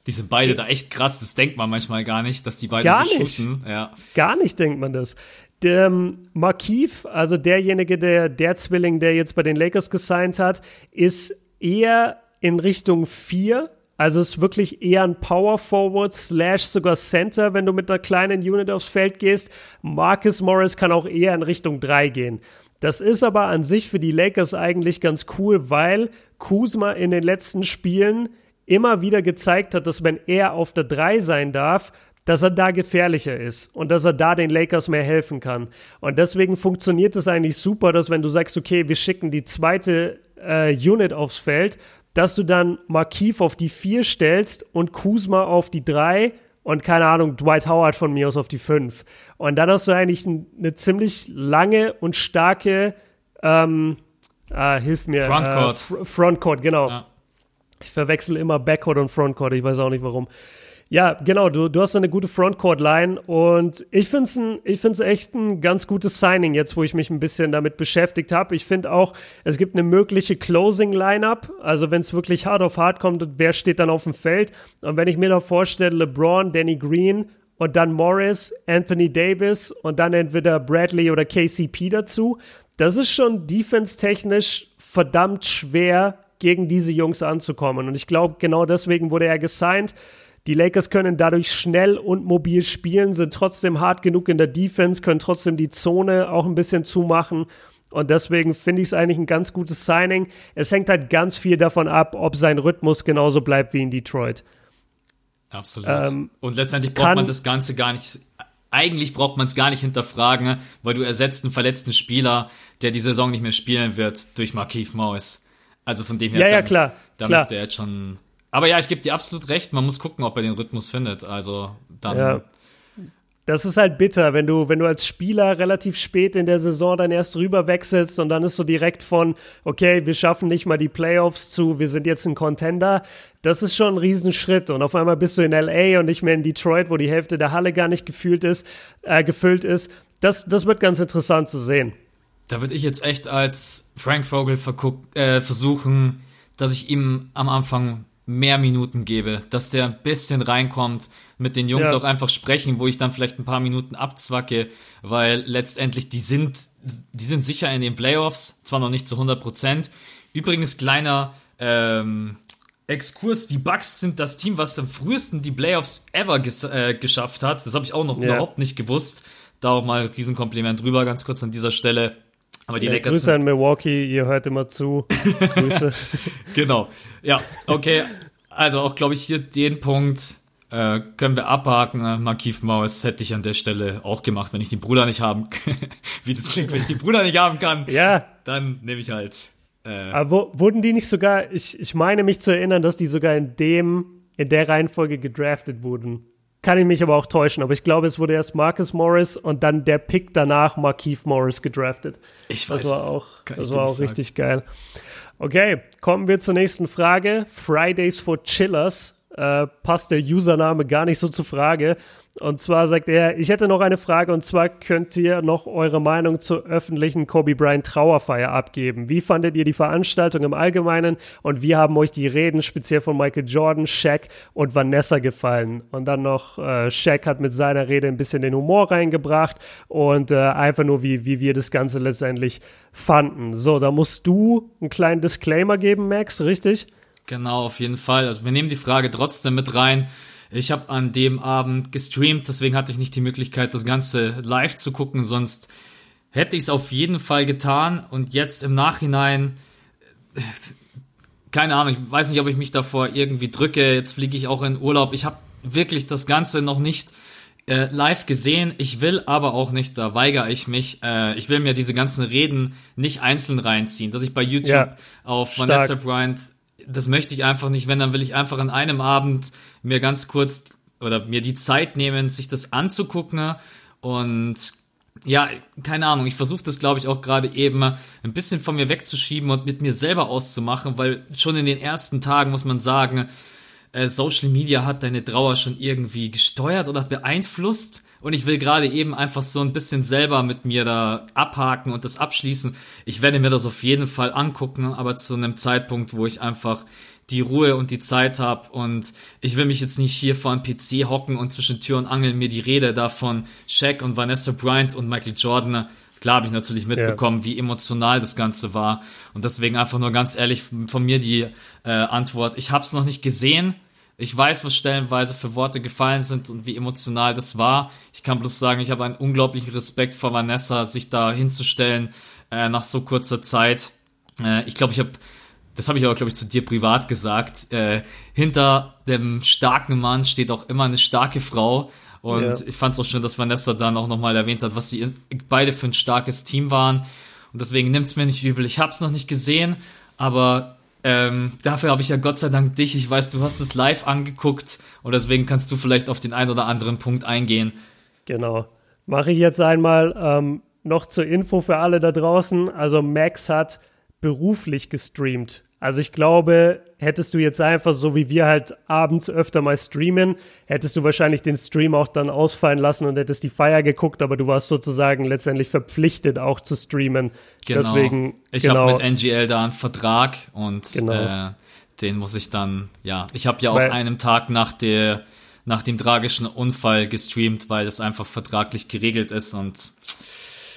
Die sind beide da echt krass, das denkt man manchmal gar nicht, dass die beide gar so nicht. shooten. Ja. Gar nicht denkt man das. Der ähm, Markif, also derjenige, der, der Zwilling, der jetzt bei den Lakers gesigned hat, ist eher in Richtung 4. Also ist wirklich eher ein Power Forward slash sogar Center, wenn du mit einer kleinen Unit aufs Feld gehst. Marcus Morris kann auch eher in Richtung 3 gehen. Das ist aber an sich für die Lakers eigentlich ganz cool, weil Kuzma in den letzten Spielen immer wieder gezeigt hat, dass wenn er auf der 3 sein darf, dass er da gefährlicher ist und dass er da den Lakers mehr helfen kann. Und deswegen funktioniert es eigentlich super, dass wenn du sagst, okay, wir schicken die zweite äh, Unit aufs Feld, dass du dann Markief auf die 4 stellst und Kuzma auf die 3 und keine Ahnung, Dwight Howard von mir aus auf die 5. Und dann hast du eigentlich ein, eine ziemlich lange und starke, ähm, äh, hilf mir. Frontcourt. Äh, Fr Frontcourt, genau. Ja. Ich verwechsel immer Backcourt und Frontcourt, ich weiß auch nicht warum. Ja, genau, du, du hast eine gute Frontcourt-Line und ich finde es ich find's echt ein ganz gutes Signing jetzt, wo ich mich ein bisschen damit beschäftigt habe. Ich finde auch, es gibt eine mögliche Closing-Lineup, also wenn es wirklich hart auf hart kommt, wer steht dann auf dem Feld? Und wenn ich mir da vorstelle, LeBron, Danny Green und dann Morris, Anthony Davis und dann entweder Bradley oder KCP dazu, das ist schon defense-technisch verdammt schwer, gegen diese Jungs anzukommen. Und ich glaube, genau deswegen wurde er gesigned. Die Lakers können dadurch schnell und mobil spielen, sind trotzdem hart genug in der Defense, können trotzdem die Zone auch ein bisschen zumachen. Und deswegen finde ich es eigentlich ein ganz gutes Signing. Es hängt halt ganz viel davon ab, ob sein Rhythmus genauso bleibt wie in Detroit. Absolut. Ähm, und letztendlich braucht man das Ganze gar nicht. Eigentlich braucht man es gar nicht hinterfragen, weil du ersetzt einen verletzten Spieler, der die Saison nicht mehr spielen wird, durch Markeith Morris. Also von dem her, ja, ja, dann, klar, da klar. müsste er jetzt schon. Aber ja, ich gebe dir absolut recht, man muss gucken, ob er den Rhythmus findet. Also dann. Ja. Das ist halt bitter, wenn du, wenn du als Spieler relativ spät in der Saison dann erst rüber wechselst und dann ist so direkt von, okay, wir schaffen nicht mal die Playoffs zu, wir sind jetzt ein Contender. Das ist schon ein Riesenschritt. Und auf einmal bist du in LA und nicht mehr in Detroit, wo die Hälfte der Halle gar nicht gefühlt ist, äh, gefüllt ist. Das, das wird ganz interessant zu sehen. Da würde ich jetzt echt als Frank Vogel äh, versuchen, dass ich ihm am Anfang mehr Minuten gebe, dass der ein bisschen reinkommt, mit den Jungs ja. auch einfach sprechen, wo ich dann vielleicht ein paar Minuten abzwacke, weil letztendlich die sind, die sind sicher in den Playoffs, zwar noch nicht zu 100 Prozent. Übrigens kleiner ähm, Exkurs, die Bucks sind das Team, was am frühesten die Playoffs ever ges äh, geschafft hat. Das habe ich auch noch ja. überhaupt nicht gewusst. Da auch mal ein Riesenkompliment drüber, ganz kurz an dieser Stelle. Aber die ja, Lakers Grüße an Milwaukee, ihr hört immer zu. (laughs) Grüße. genau. Ja, okay. Also auch, glaube ich, hier den Punkt äh, können wir abhaken. Markif Maus hätte ich an der Stelle auch gemacht, wenn ich den Bruder nicht haben (laughs) Wie das klingt, wenn ich den Bruder nicht haben kann. Ja. Dann nehme ich halt. Äh, Aber wo, wurden die nicht sogar, ich, ich meine mich zu erinnern, dass die sogar in dem, in der Reihenfolge gedraftet wurden. Kann ich mich aber auch täuschen, aber ich glaube, es wurde erst Marcus Morris und dann der Pick danach Markeith Morris gedraftet. Ich weiß. Das war auch, das war auch richtig geil. Okay, kommen wir zur nächsten Frage. Fridays for Chillers. Äh, passt der Username gar nicht so zur Frage. Und zwar sagt er, ich hätte noch eine Frage und zwar könnt ihr noch eure Meinung zur öffentlichen Kobe Bryant Trauerfeier abgeben. Wie fandet ihr die Veranstaltung im Allgemeinen und wie haben euch die Reden speziell von Michael Jordan, Shaq und Vanessa gefallen? Und dann noch, äh, Shaq hat mit seiner Rede ein bisschen den Humor reingebracht und äh, einfach nur, wie, wie wir das Ganze letztendlich fanden. So, da musst du einen kleinen Disclaimer geben, Max, richtig? Genau, auf jeden Fall. Also wir nehmen die Frage trotzdem mit rein. Ich habe an dem Abend gestreamt, deswegen hatte ich nicht die Möglichkeit, das Ganze live zu gucken, sonst hätte ich es auf jeden Fall getan. Und jetzt im Nachhinein, äh, keine Ahnung, ich weiß nicht, ob ich mich davor irgendwie drücke. Jetzt fliege ich auch in Urlaub. Ich habe wirklich das Ganze noch nicht äh, live gesehen. Ich will aber auch nicht, da weigere ich mich. Äh, ich will mir diese ganzen Reden nicht einzeln reinziehen, dass ich bei YouTube ja, auf stark. Vanessa Bryant das möchte ich einfach nicht. Wenn, dann will ich einfach an einem Abend mir ganz kurz oder mir die Zeit nehmen, sich das anzugucken und ja, keine Ahnung, ich versuche das, glaube ich, auch gerade eben ein bisschen von mir wegzuschieben und mit mir selber auszumachen, weil schon in den ersten Tagen muss man sagen, äh, Social Media hat deine Trauer schon irgendwie gesteuert oder beeinflusst. Und ich will gerade eben einfach so ein bisschen selber mit mir da abhaken und das abschließen. Ich werde mir das auf jeden Fall angucken, aber zu einem Zeitpunkt, wo ich einfach die Ruhe und die Zeit habe und ich will mich jetzt nicht hier vor einem PC hocken und zwischen Tür und Angel mir die Rede da von Shaq und Vanessa Bryant und Michael Jordan Klar habe ich natürlich mitbekommen, ja. wie emotional das Ganze war. Und deswegen einfach nur ganz ehrlich von mir die äh, Antwort. Ich habe es noch nicht gesehen. Ich weiß, was stellenweise für Worte gefallen sind und wie emotional das war. Ich kann bloß sagen, ich habe einen unglaublichen Respekt vor Vanessa, sich da hinzustellen äh, nach so kurzer Zeit. Äh, ich glaube, ich habe das habe ich aber, glaube ich, zu dir privat gesagt, äh, hinter dem starken Mann steht auch immer eine starke Frau. Und ja. ich fand es auch schön, dass Vanessa dann auch nochmal erwähnt hat, was sie beide für ein starkes Team waren. Und deswegen nimmt es mir nicht übel. Ich habe es noch nicht gesehen, aber ähm, dafür habe ich ja Gott sei Dank dich. Ich weiß, du hast es live angeguckt und deswegen kannst du vielleicht auf den einen oder anderen Punkt eingehen. Genau. Mache ich jetzt einmal ähm, noch zur Info für alle da draußen. Also Max hat beruflich gestreamt. Also ich glaube, hättest du jetzt einfach so wie wir halt abends öfter mal streamen, hättest du wahrscheinlich den Stream auch dann ausfallen lassen und hättest die Feier geguckt, aber du warst sozusagen letztendlich verpflichtet auch zu streamen. Genau. Deswegen, ich genau. habe mit NGL da einen Vertrag und genau. äh, den muss ich dann, ja, ich habe ja auch einen Tag nach der nach dem tragischen Unfall gestreamt, weil das einfach vertraglich geregelt ist und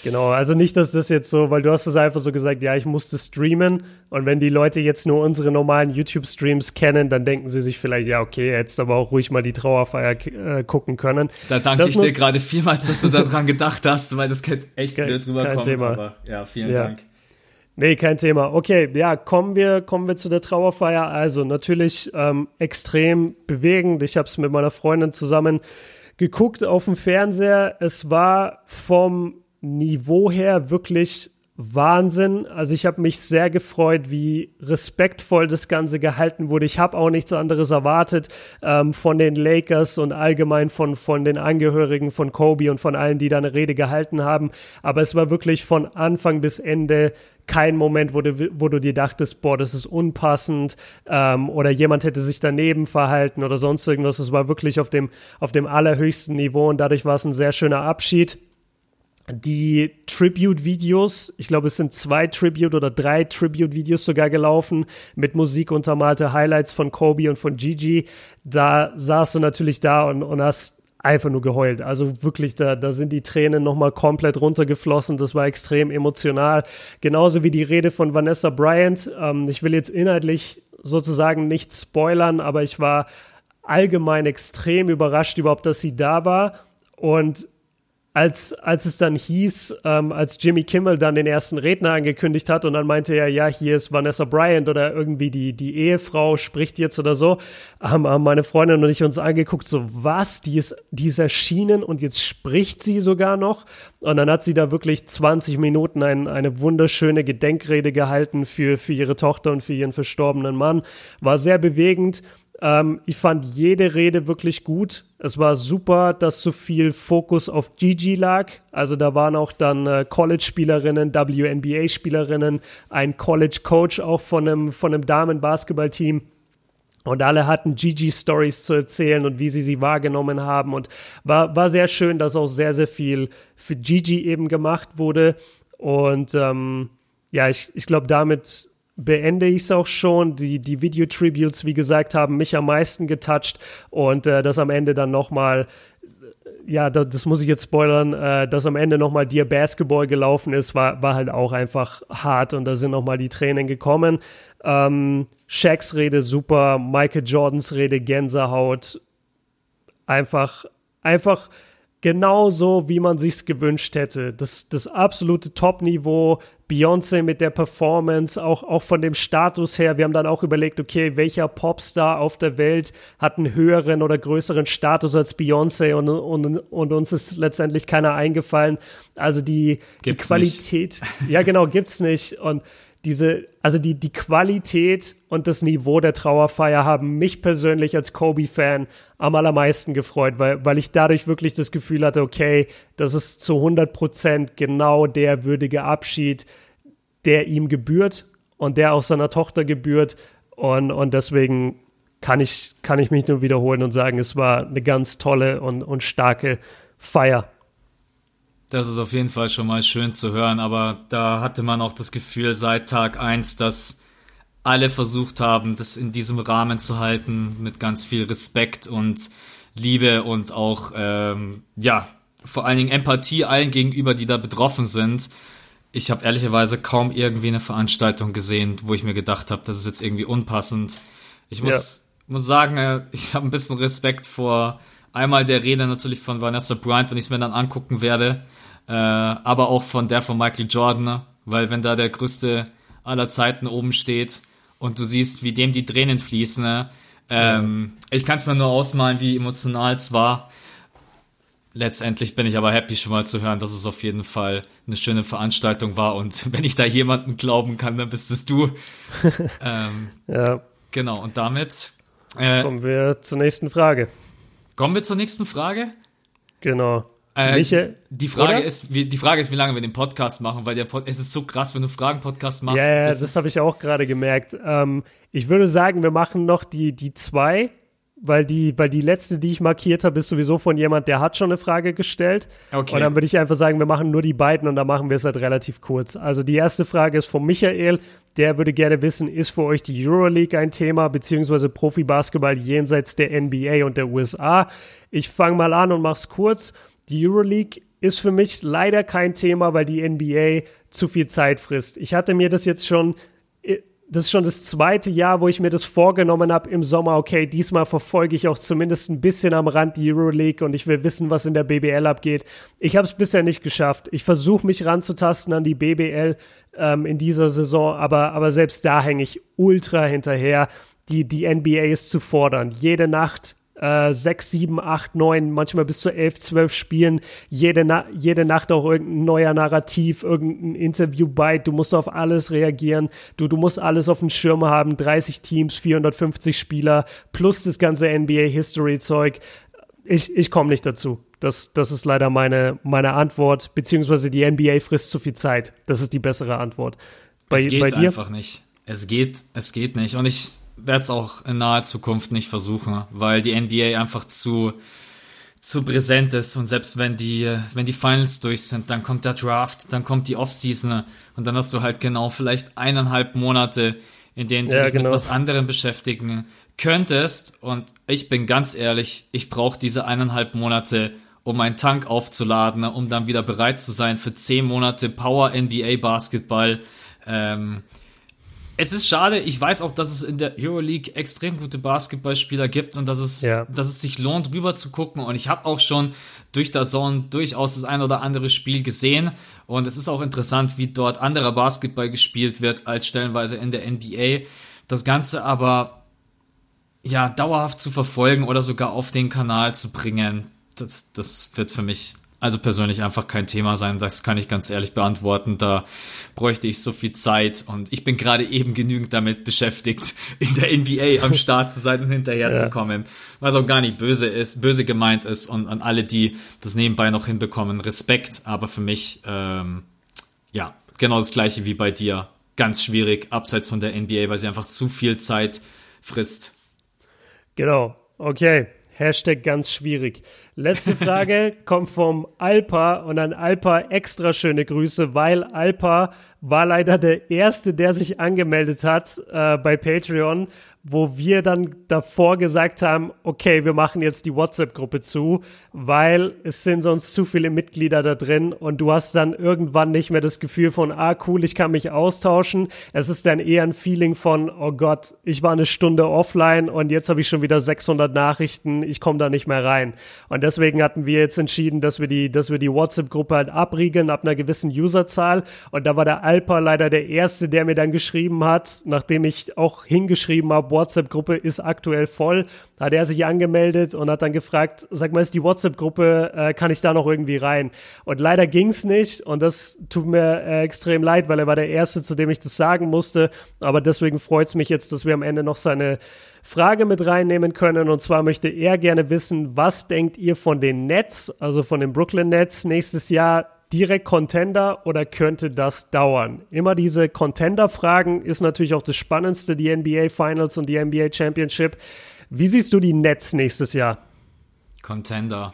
Genau, also nicht, dass das jetzt so, weil du hast es einfach so gesagt, ja, ich musste streamen und wenn die Leute jetzt nur unsere normalen YouTube-Streams kennen, dann denken sie sich vielleicht, ja, okay, jetzt aber auch ruhig mal die Trauerfeier äh, gucken können. Da danke das ich dir gerade vielmals, dass du (laughs) daran gedacht hast, weil das könnte echt kein, blöd rüberkommen. Kein Thema. Aber ja, vielen ja. Dank. Nee, kein Thema. Okay, ja, kommen wir, kommen wir zu der Trauerfeier. Also natürlich ähm, extrem bewegend. Ich habe es mit meiner Freundin zusammen geguckt auf dem Fernseher. Es war vom Niveau her wirklich Wahnsinn. Also ich habe mich sehr gefreut, wie respektvoll das Ganze gehalten wurde. Ich habe auch nichts anderes erwartet ähm, von den Lakers und allgemein von, von den Angehörigen von Kobe und von allen, die da eine Rede gehalten haben. Aber es war wirklich von Anfang bis Ende kein Moment, wo du, wo du dir dachtest, boah, das ist unpassend ähm, oder jemand hätte sich daneben verhalten oder sonst irgendwas. Es war wirklich auf dem, auf dem allerhöchsten Niveau und dadurch war es ein sehr schöner Abschied die Tribute-Videos, ich glaube, es sind zwei Tribute- oder drei Tribute-Videos sogar gelaufen, mit Musik untermalte Highlights von Kobe und von Gigi. Da saßt du natürlich da und, und hast einfach nur geheult. Also wirklich, da, da sind die Tränen nochmal komplett runtergeflossen. Das war extrem emotional. Genauso wie die Rede von Vanessa Bryant. Ähm, ich will jetzt inhaltlich sozusagen nicht spoilern, aber ich war allgemein extrem überrascht überhaupt, dass sie da war. Und als, als es dann hieß, ähm, als Jimmy Kimmel dann den ersten Redner angekündigt hat und dann meinte er, ja, hier ist Vanessa Bryant oder irgendwie die, die Ehefrau spricht jetzt oder so, haben, haben meine Freundin und ich uns angeguckt, so was, die ist, die ist erschienen und jetzt spricht sie sogar noch. Und dann hat sie da wirklich 20 Minuten ein, eine wunderschöne Gedenkrede gehalten für, für ihre Tochter und für ihren verstorbenen Mann. War sehr bewegend. Ähm, ich fand jede Rede wirklich gut. Es war super, dass so viel Fokus auf Gigi lag. Also da waren auch dann äh, College-Spielerinnen, WNBA-Spielerinnen, ein College-Coach auch von einem, von einem Damen-Basketball-Team. Und alle hatten Gigi-Stories zu erzählen und wie sie sie wahrgenommen haben. Und war, war sehr schön, dass auch sehr, sehr viel für Gigi eben gemacht wurde. Und ähm, ja, ich, ich glaube, damit beende ich es auch schon. Die, die Video-Tributes, wie gesagt, haben mich am meisten getoucht und äh, das am Ende dann nochmal äh, ja, das, das, muss ich jetzt spoilern, äh, dass am Ende nochmal Dear Basketball gelaufen ist, war, war halt auch einfach hart und da sind nochmal die Tränen gekommen. Ähm, Shaqs Rede super, Michael Jordans Rede Gänsehaut. Einfach, einfach genauso, wie man sich's gewünscht hätte. Das, das absolute Top-Niveau. Beyoncé mit der Performance, auch, auch von dem Status her. Wir haben dann auch überlegt, okay, welcher Popstar auf der Welt hat einen höheren oder größeren Status als Beyoncé und, und, und uns ist letztendlich keiner eingefallen. Also die, die Qualität, nicht. ja genau, gibt's nicht. Und diese, also die, die Qualität und das Niveau der Trauerfeier haben mich persönlich als Kobe-Fan am allermeisten gefreut, weil, weil ich dadurch wirklich das Gefühl hatte, okay, das ist zu 100 Prozent genau der würdige Abschied, der ihm gebührt und der auch seiner Tochter gebührt. Und, und deswegen kann ich, kann ich mich nur wiederholen und sagen, es war eine ganz tolle und, und starke Feier. Das ist auf jeden Fall schon mal schön zu hören, aber da hatte man auch das Gefühl seit Tag eins, dass alle versucht haben, das in diesem Rahmen zu halten, mit ganz viel Respekt und Liebe und auch, ähm, ja, vor allen Dingen Empathie allen gegenüber, die da betroffen sind. Ich habe ehrlicherweise kaum irgendwie eine Veranstaltung gesehen, wo ich mir gedacht habe, das ist jetzt irgendwie unpassend. Ich muss, ja. muss sagen, äh, (laughs) ich habe ein bisschen Respekt vor einmal der Rede natürlich von Vanessa Bryant, wenn ich es mir dann angucken werde, äh, aber auch von der von Michael Jordan, weil wenn da der größte aller Zeiten oben steht und du siehst, wie dem die Tränen fließen, ne? ähm, ja. ich kann es mir nur ausmalen, wie emotional es war. Letztendlich bin ich aber happy schon mal zu hören, dass es auf jeden Fall eine schöne Veranstaltung war und (laughs) wenn ich da jemanden glauben kann, dann bist es du. (laughs) ähm, ja. Genau, und damit äh, kommen wir zur nächsten Frage. Kommen wir zur nächsten Frage? Genau. Äh, Michael, die Frage oder? ist, wie, die Frage ist, wie lange wir den Podcast machen, weil der Pod, es ist so krass, wenn du Fragen-Podcast machst. Ja, ja das, das habe ich auch gerade gemerkt. Ähm, ich würde sagen, wir machen noch die, die zwei weil die, weil die letzte, die ich markiert habe, ist sowieso von jemand, der hat schon eine Frage gestellt. Okay. Und dann würde ich einfach sagen, wir machen nur die beiden und dann machen wir es halt relativ kurz. Also die erste Frage ist von Michael, der würde gerne wissen, ist für euch die Euroleague ein Thema, beziehungsweise Profi-Basketball jenseits der NBA und der USA? Ich fange mal an und mach's kurz. Die Euroleague ist für mich leider kein Thema, weil die NBA zu viel Zeit frisst. Ich hatte mir das jetzt schon das ist schon das zweite Jahr, wo ich mir das vorgenommen habe im Sommer, okay, diesmal verfolge ich auch zumindest ein bisschen am Rand die Euroleague und ich will wissen, was in der BBL abgeht. Ich habe es bisher nicht geschafft. Ich versuche mich ranzutasten an die BBL ähm, in dieser Saison, aber, aber selbst da hänge ich ultra hinterher, die, die NBA ist zu fordern. Jede Nacht äh, sechs, sieben, acht, neun, manchmal bis zu elf, zwölf Spielen, jede, Na jede Nacht auch irgendein neuer Narrativ, irgendein Interview bei, du musst auf alles reagieren, du, du musst alles auf dem Schirm haben, 30 Teams, 450 Spieler, plus das ganze NBA-History-Zeug. Ich, ich komme nicht dazu. Das, das ist leider meine, meine Antwort, beziehungsweise die NBA frisst zu viel Zeit. Das ist die bessere Antwort. Bei, es geht bei dir? einfach nicht. Es geht, es geht nicht. Und ich, werde es auch in naher Zukunft nicht versuchen, weil die NBA einfach zu zu präsent ist und selbst wenn die wenn die Finals durch sind, dann kommt der Draft, dann kommt die Offseason und dann hast du halt genau vielleicht eineinhalb Monate, in denen du ja, dich genau. mit was anderem beschäftigen könntest und ich bin ganz ehrlich, ich brauche diese eineinhalb Monate, um meinen Tank aufzuladen, um dann wieder bereit zu sein für zehn Monate Power NBA Basketball. Ähm, es ist schade, ich weiß auch, dass es in der Euroleague extrem gute Basketballspieler gibt und dass es, ja. dass es sich lohnt, rüber zu gucken. Und ich habe auch schon durch der Zone durchaus das ein oder andere Spiel gesehen. Und es ist auch interessant, wie dort anderer Basketball gespielt wird als stellenweise in der NBA. Das Ganze aber ja dauerhaft zu verfolgen oder sogar auf den Kanal zu bringen, das, das wird für mich also persönlich einfach kein Thema sein. Das kann ich ganz ehrlich beantworten. Da bräuchte ich so viel Zeit und ich bin gerade eben genügend damit beschäftigt, (laughs) in der NBA am Start zu sein und hinterherzukommen. Ja. Was auch gar nicht böse ist, böse gemeint ist und an alle, die das nebenbei noch hinbekommen, Respekt. Aber für mich, ähm, ja, genau das gleiche wie bei dir. Ganz schwierig, abseits von der NBA, weil sie einfach zu viel Zeit frisst. Genau. Okay. Hashtag ganz schwierig. Letzte Frage kommt vom Alpa und an Alpa extra schöne Grüße, weil Alpa war leider der Erste, der sich angemeldet hat äh, bei Patreon wo wir dann davor gesagt haben, okay, wir machen jetzt die WhatsApp-Gruppe zu, weil es sind sonst zu viele Mitglieder da drin und du hast dann irgendwann nicht mehr das Gefühl von, ah, cool, ich kann mich austauschen. Es ist dann eher ein Feeling von, oh Gott, ich war eine Stunde offline und jetzt habe ich schon wieder 600 Nachrichten, ich komme da nicht mehr rein. Und deswegen hatten wir jetzt entschieden, dass wir die, dass wir die WhatsApp-Gruppe halt abriegeln ab einer gewissen Userzahl und da war der Alpa leider der Erste, der mir dann geschrieben hat, nachdem ich auch hingeschrieben habe, WhatsApp-Gruppe ist aktuell voll. Hat er sich angemeldet und hat dann gefragt, sag mal, ist die WhatsApp-Gruppe, äh, kann ich da noch irgendwie rein? Und leider ging's nicht und das tut mir äh, extrem leid, weil er war der Erste, zu dem ich das sagen musste. Aber deswegen freut's mich jetzt, dass wir am Ende noch seine Frage mit reinnehmen können. Und zwar möchte er gerne wissen, was denkt ihr von den Nets, also von den Brooklyn Nets nächstes Jahr? direkt Contender oder könnte das dauern? Immer diese Contender-Fragen ist natürlich auch das Spannendste, die NBA Finals und die NBA Championship. Wie siehst du die Nets nächstes Jahr? Contender.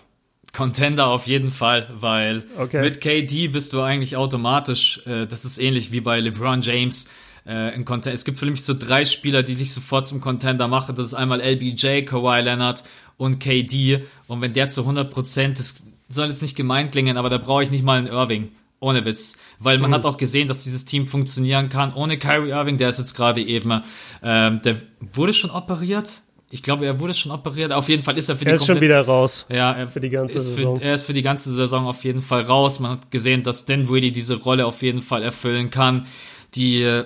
Contender auf jeden Fall, weil okay. mit KD bist du eigentlich automatisch, äh, das ist ähnlich wie bei LeBron James, äh, ein Contender. Es gibt für mich so drei Spieler, die dich sofort zum Contender machen. Das ist einmal LBJ, Kawhi Leonard und KD. Und wenn der zu 100 Prozent, das soll jetzt nicht gemein klingen, aber da brauche ich nicht mal einen Irving. Ohne Witz. Weil man mhm. hat auch gesehen, dass dieses Team funktionieren kann. Ohne Kyrie Irving, der ist jetzt gerade eben, ähm, der wurde schon operiert. Ich glaube, er wurde schon operiert. Auf jeden Fall ist er für die Er ist schon wieder raus. Ja, er, für die ganze Saison. Für, er ist für die ganze Saison auf jeden Fall raus. Man hat gesehen, dass Dinwiddie diese Rolle auf jeden Fall erfüllen kann. Die,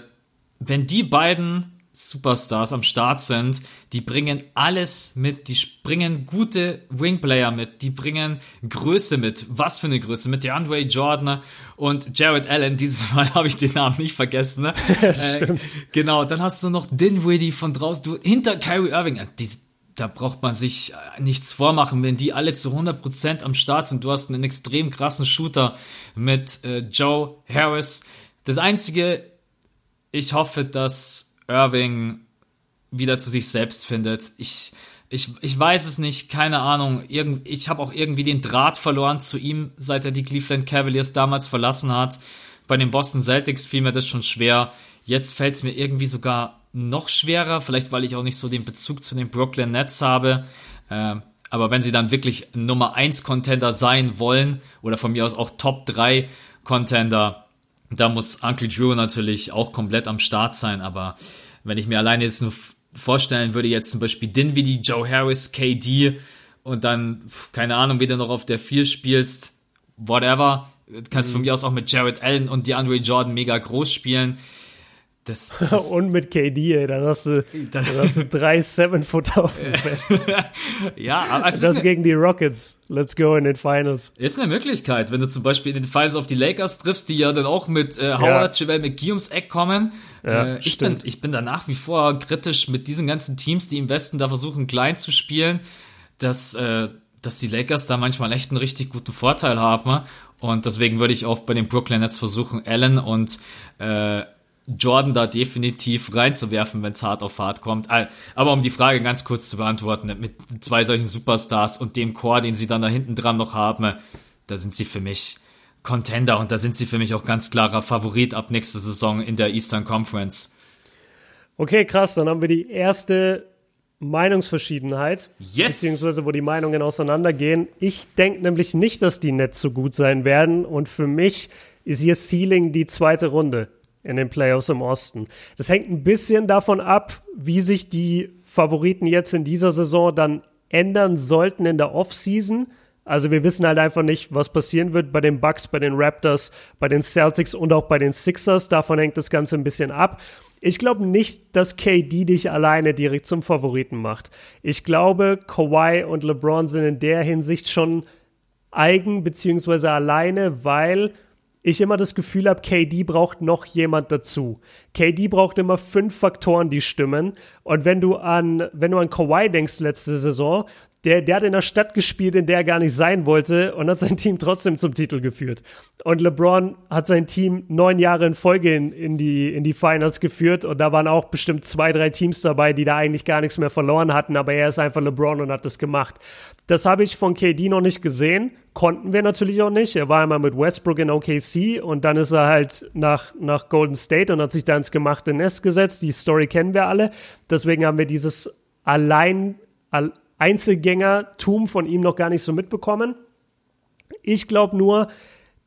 wenn die beiden Superstars am Start sind, die bringen alles mit, die bringen gute Wingplayer mit, die bringen Größe mit. Was für eine Größe? Mit DeAndre Jordan und Jared Allen. Dieses Mal (laughs) habe ich den Namen nicht vergessen. Ne? (laughs) äh, genau, dann hast du noch Dinwiddie von draußen, du hinter Kyrie Irving. Äh, die, da braucht man sich äh, nichts vormachen, wenn die alle zu 100% am Start sind. Du hast einen extrem krassen Shooter mit äh, Joe Harris. Das einzige, ich hoffe, dass Irving wieder zu sich selbst findet. Ich, ich, ich weiß es nicht, keine Ahnung. Irgend, ich habe auch irgendwie den Draht verloren zu ihm, seit er die Cleveland Cavaliers damals verlassen hat. Bei den Boston Celtics fiel mir das schon schwer. Jetzt fällt es mir irgendwie sogar noch schwerer, vielleicht weil ich auch nicht so den Bezug zu den Brooklyn Nets habe. Äh, aber wenn sie dann wirklich Nummer 1 Contender sein wollen, oder von mir aus auch Top 3 Contender, da muss Uncle Drew natürlich auch komplett am Start sein, aber wenn ich mir alleine jetzt nur vorstellen würde, jetzt zum Beispiel Dinwiddie, Joe Harris, KD und dann, keine Ahnung, wie du noch auf der 4 spielst, whatever, kannst mhm. von mir aus auch mit Jared Allen und DeAndre Jordan mega groß spielen. Das, (laughs) das und mit KD, ey, dann hast du, dann hast du drei Seven-Footer auf dem (laughs) Feld. ja, aber es das ist gegen die Rockets. Let's go in den Finals. Ist eine Möglichkeit, wenn du zum Beispiel in den Finals auf die Lakers triffst, die ja dann auch mit äh, Howard, ja. JaVale McGee ums Eck kommen. Ja, äh, ich, bin, ich bin da nach wie vor kritisch mit diesen ganzen Teams, die im Westen da versuchen, klein zu spielen, dass, äh, dass die Lakers da manchmal echt einen richtig guten Vorteil haben. Und deswegen würde ich auch bei den Brooklyn Nets versuchen, Allen und äh, Jordan da definitiv reinzuwerfen, wenn es hart auf hart kommt. Aber um die Frage ganz kurz zu beantworten, mit zwei solchen Superstars und dem Chor, den sie dann da hinten dran noch haben, da sind sie für mich Contender und da sind sie für mich auch ganz klarer Favorit ab nächster Saison in der Eastern Conference. Okay, krass, dann haben wir die erste Meinungsverschiedenheit. Yes! Beziehungsweise wo die Meinungen auseinandergehen. Ich denke nämlich nicht, dass die Nets so gut sein werden und für mich ist ihr Ceiling die zweite Runde in den Playoffs im Osten. Das hängt ein bisschen davon ab, wie sich die Favoriten jetzt in dieser Saison dann ändern sollten in der Offseason. Also wir wissen halt einfach nicht, was passieren wird bei den Bucks, bei den Raptors, bei den Celtics und auch bei den Sixers. Davon hängt das Ganze ein bisschen ab. Ich glaube nicht, dass KD dich alleine direkt zum Favoriten macht. Ich glaube, Kawhi und LeBron sind in der Hinsicht schon eigen beziehungsweise alleine, weil ich immer das Gefühl habe, KD braucht noch jemand dazu. KD braucht immer fünf Faktoren, die stimmen. Und wenn du an, wenn du an Kawhi denkst letzte Saison, der, der hat in einer Stadt gespielt, in der er gar nicht sein wollte und hat sein Team trotzdem zum Titel geführt. Und LeBron hat sein Team neun Jahre in Folge in, in, die, in die Finals geführt und da waren auch bestimmt zwei, drei Teams dabei, die da eigentlich gar nichts mehr verloren hatten, aber er ist einfach LeBron und hat das gemacht. Das habe ich von KD noch nicht gesehen, konnten wir natürlich auch nicht. Er war einmal mit Westbrook in OKC und dann ist er halt nach, nach Golden State und hat sich da ins gemachte Nest gesetzt. Die Story kennen wir alle. Deswegen haben wir dieses allein, all, Einzelgängertum von ihm noch gar nicht so mitbekommen. Ich glaube nur,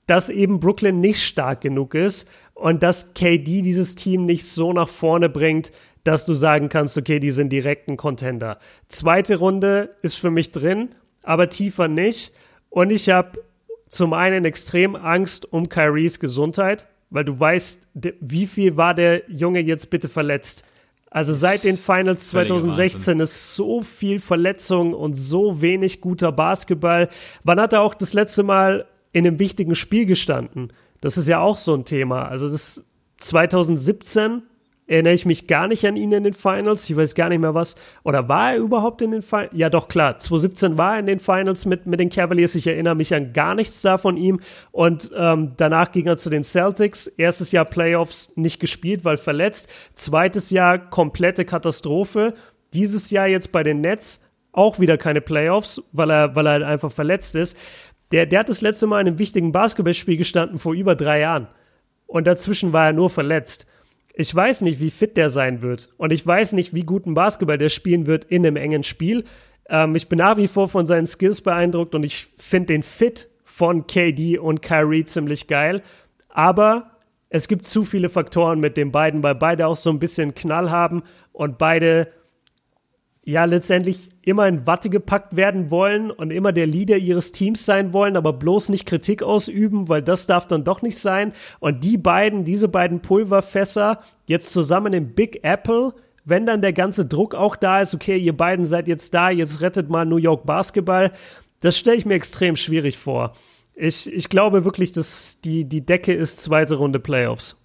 dass eben Brooklyn nicht stark genug ist und dass KD dieses Team nicht so nach vorne bringt, dass du sagen kannst, okay, die sind direkt ein Contender. Zweite Runde ist für mich drin, aber tiefer nicht. Und ich habe zum einen extrem Angst um Kyries Gesundheit, weil du weißt, wie viel war der Junge jetzt bitte verletzt? Also seit den Finals 2016 ist so viel Verletzung und so wenig guter Basketball. Wann hat er auch das letzte Mal in einem wichtigen Spiel gestanden? Das ist ja auch so ein Thema. Also das 2017 erinnere ich mich gar nicht an ihn in den Finals. Ich weiß gar nicht mehr was. Oder war er überhaupt in den Finals? Ja, doch, klar. 2017 war er in den Finals mit, mit den Cavaliers. Ich erinnere mich an gar nichts da von ihm. Und ähm, danach ging er zu den Celtics. Erstes Jahr Playoffs nicht gespielt, weil verletzt. Zweites Jahr komplette Katastrophe. Dieses Jahr jetzt bei den Nets auch wieder keine Playoffs, weil er, weil er halt einfach verletzt ist. Der, der hat das letzte Mal in einem wichtigen Basketballspiel gestanden vor über drei Jahren. Und dazwischen war er nur verletzt. Ich weiß nicht, wie fit der sein wird. Und ich weiß nicht, wie guten Basketball der spielen wird in einem engen Spiel. Ähm, ich bin nach wie vor von seinen Skills beeindruckt und ich finde den Fit von KD und Kyrie ziemlich geil. Aber es gibt zu viele Faktoren mit den beiden, weil beide auch so ein bisschen Knall haben und beide ja letztendlich immer in Watte gepackt werden wollen und immer der Leader ihres Teams sein wollen, aber bloß nicht Kritik ausüben, weil das darf dann doch nicht sein. Und die beiden, diese beiden Pulverfässer jetzt zusammen im Big Apple, wenn dann der ganze Druck auch da ist, okay, ihr beiden seid jetzt da, jetzt rettet mal New York Basketball, das stelle ich mir extrem schwierig vor. Ich, ich glaube wirklich, dass die, die Decke ist zweite Runde Playoffs.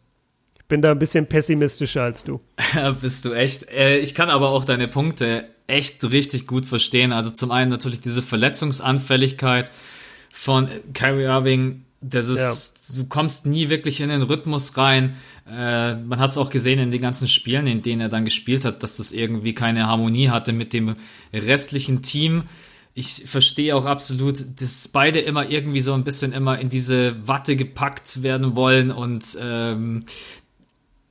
Ich bin da ein bisschen pessimistischer als du. (laughs) Bist du echt. Äh, ich kann aber auch deine Punkte echt richtig gut verstehen. Also zum einen natürlich diese Verletzungsanfälligkeit von Kyrie Irving. Das ist, ja. du kommst nie wirklich in den Rhythmus rein. Äh, man hat es auch gesehen in den ganzen Spielen, in denen er dann gespielt hat, dass das irgendwie keine Harmonie hatte mit dem restlichen Team ich verstehe auch absolut, dass beide immer irgendwie so ein bisschen immer in diese Watte gepackt werden wollen und ähm,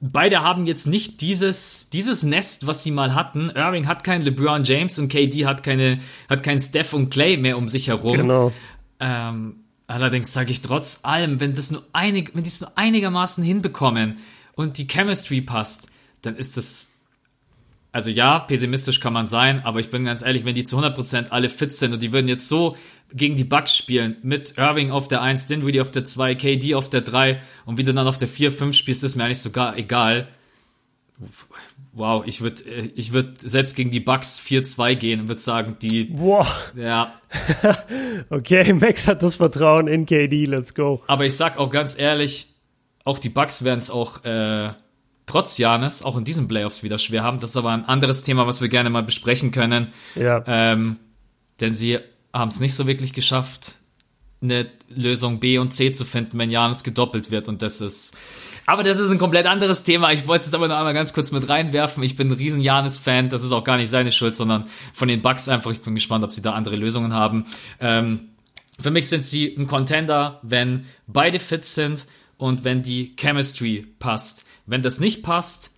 beide haben jetzt nicht dieses, dieses Nest, was sie mal hatten. Irving hat keinen LeBron James und KD hat keine, hat keinen Steph und Clay mehr um sich herum. Genau. Ähm, allerdings sage ich trotz allem, wenn das nur einig, wenn die es nur einigermaßen hinbekommen und die Chemistry passt, dann ist das also ja, pessimistisch kann man sein, aber ich bin ganz ehrlich, wenn die zu 100% alle fit sind und die würden jetzt so gegen die Bucks spielen, mit Irving auf der 1, Dinwiddie auf der 2, KD auf der 3 und wie du dann auf der 4, 5 spielst, ist mir eigentlich sogar egal. Wow, ich würde ich würd selbst gegen die Bucks 4-2 gehen und würde sagen, die. Boah. Ja. (laughs) okay, Max hat das Vertrauen in KD, let's go. Aber ich sag auch ganz ehrlich, auch die Bucks werden es auch äh, trotz Janis auch in diesen Playoffs wieder schwer haben. Das ist aber ein anderes Thema, was wir gerne mal besprechen können. Ja. Ähm, denn sie haben es nicht so wirklich geschafft, eine Lösung B und C zu finden, wenn Janis gedoppelt wird. Und das ist. Aber das ist ein komplett anderes Thema. Ich wollte es aber noch einmal ganz kurz mit reinwerfen. Ich bin ein riesen Janis-Fan. Das ist auch gar nicht seine Schuld, sondern von den Bugs einfach. Ich bin gespannt, ob sie da andere Lösungen haben. Ähm, für mich sind sie ein Contender, wenn beide fit sind und wenn die Chemistry passt. Wenn das nicht passt,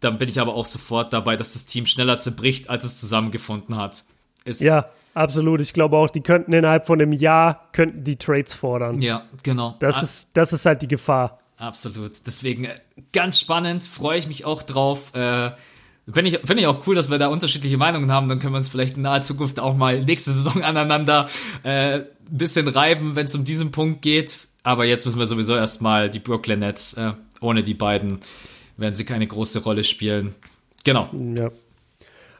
dann bin ich aber auch sofort dabei, dass das Team schneller zerbricht, als es zusammengefunden hat. Ist ja, absolut. Ich glaube auch, die könnten innerhalb von einem Jahr könnten die Trades fordern. Ja, genau. Das, ah. ist, das ist halt die Gefahr. Absolut. Deswegen äh, ganz spannend, freue ich mich auch drauf. Äh, Finde ich, find ich auch cool, dass wir da unterschiedliche Meinungen haben. Dann können wir uns vielleicht in naher Zukunft auch mal nächste Saison (laughs) aneinander äh, ein bisschen reiben, wenn es um diesen Punkt geht. Aber jetzt müssen wir sowieso erstmal die Brooklyn Nets äh, ohne die beiden werden sie keine große Rolle spielen. Genau. Ja.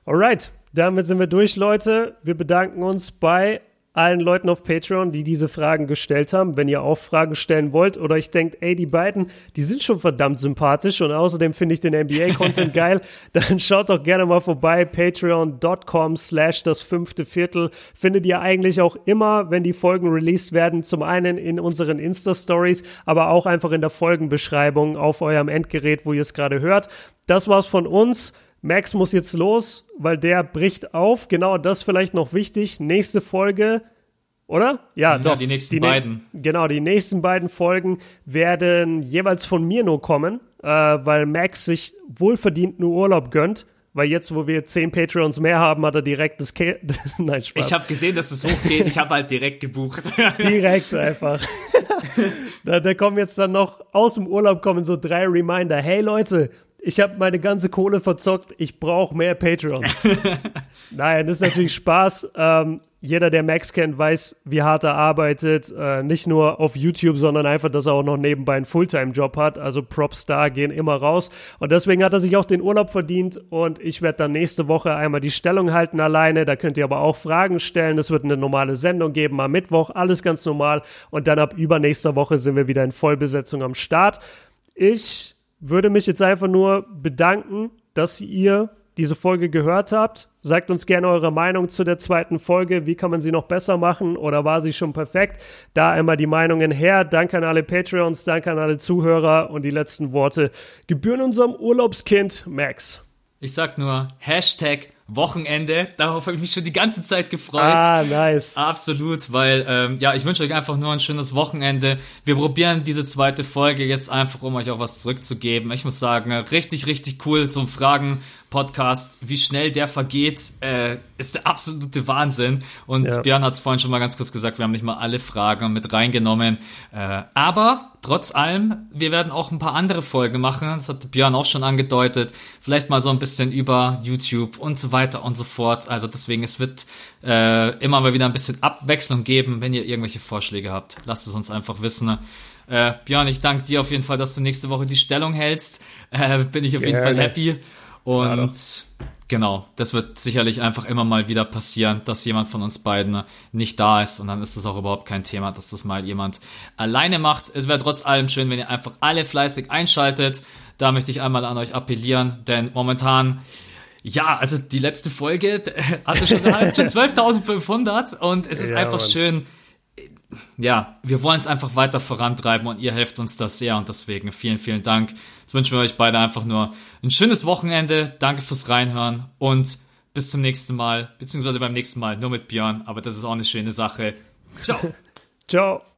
Alright, damit sind wir durch, Leute. Wir bedanken uns bei allen Leuten auf Patreon, die diese Fragen gestellt haben. Wenn ihr auch Fragen stellen wollt oder ich denkt, ey, die beiden, die sind schon verdammt sympathisch und außerdem finde ich den NBA-Content (laughs) geil, dann schaut doch gerne mal vorbei. Patreon.com slash das fünfte Viertel findet ihr eigentlich auch immer, wenn die Folgen released werden. Zum einen in unseren Insta-Stories, aber auch einfach in der Folgenbeschreibung auf eurem Endgerät, wo ihr es gerade hört. Das war's von uns. Max muss jetzt los, weil der bricht auf. Genau das vielleicht noch wichtig. Nächste Folge, oder? Ja, ja doch. Die nächsten die beiden. genau, die nächsten beiden Folgen werden jeweils von mir nur kommen, äh, weil Max sich wohlverdient nur Urlaub gönnt. Weil jetzt, wo wir zehn Patreons mehr haben, hat er direkt das Ke (laughs) Nein, Spaß. Ich habe gesehen, dass es hochgeht. Ich habe halt direkt gebucht. (laughs) direkt einfach. (laughs) da, da kommen jetzt dann noch aus dem Urlaub kommen so drei Reminder. Hey Leute, ich habe meine ganze Kohle verzockt, ich brauche mehr Patreon. (laughs) Nein, das ist natürlich Spaß. Ähm, jeder, der Max kennt, weiß, wie hart er arbeitet. Äh, nicht nur auf YouTube, sondern einfach, dass er auch noch nebenbei einen Fulltime-Job hat. Also Props da gehen immer raus. Und deswegen hat er sich auch den Urlaub verdient. Und ich werde dann nächste Woche einmal die Stellung halten alleine. Da könnt ihr aber auch Fragen stellen. Es wird eine normale Sendung geben am Mittwoch. Alles ganz normal. Und dann ab übernächster Woche sind wir wieder in Vollbesetzung am Start. Ich würde mich jetzt einfach nur bedanken, dass ihr diese Folge gehört habt. Sagt uns gerne eure Meinung zu der zweiten Folge. Wie kann man sie noch besser machen oder war sie schon perfekt? Da einmal die Meinungen her. Danke an alle Patreons, danke an alle Zuhörer und die letzten Worte gebühren unserem Urlaubskind Max. Ich sag nur Hashtag Wochenende. Darauf habe ich mich schon die ganze Zeit gefreut. Ah, nice. Absolut, weil ähm, ja, ich wünsche euch einfach nur ein schönes Wochenende. Wir probieren diese zweite Folge jetzt einfach, um euch auch was zurückzugeben. Ich muss sagen, richtig, richtig cool zum Fragen Podcast, wie schnell der vergeht, äh, ist der absolute Wahnsinn. Und ja. Björn hat es vorhin schon mal ganz kurz gesagt, wir haben nicht mal alle Fragen mit reingenommen. Äh, aber trotz allem, wir werden auch ein paar andere Folgen machen. Das hat Björn auch schon angedeutet. Vielleicht mal so ein bisschen über YouTube und so weiter und so fort. Also deswegen, es wird äh, immer mal wieder ein bisschen Abwechslung geben. Wenn ihr irgendwelche Vorschläge habt, lasst es uns einfach wissen. Äh, Björn, ich danke dir auf jeden Fall, dass du nächste Woche die Stellung hältst. Äh, bin ich auf Gerne. jeden Fall happy. Und genau, das wird sicherlich einfach immer mal wieder passieren, dass jemand von uns beiden nicht da ist. Und dann ist es auch überhaupt kein Thema, dass das mal jemand alleine macht. Es wäre trotz allem schön, wenn ihr einfach alle fleißig einschaltet. Da möchte ich einmal an euch appellieren, denn momentan ja, also die letzte Folge (laughs) hatte schon, schon (laughs) 12.500 und es ist ja, einfach Mann. schön, ja, wir wollen es einfach weiter vorantreiben und ihr helft uns da sehr und deswegen vielen, vielen Dank. Jetzt wünschen wir euch beide einfach nur ein schönes Wochenende. Danke fürs Reinhören und bis zum nächsten Mal, beziehungsweise beim nächsten Mal nur mit Björn, aber das ist auch eine schöne Sache. Ciao. (laughs) Ciao.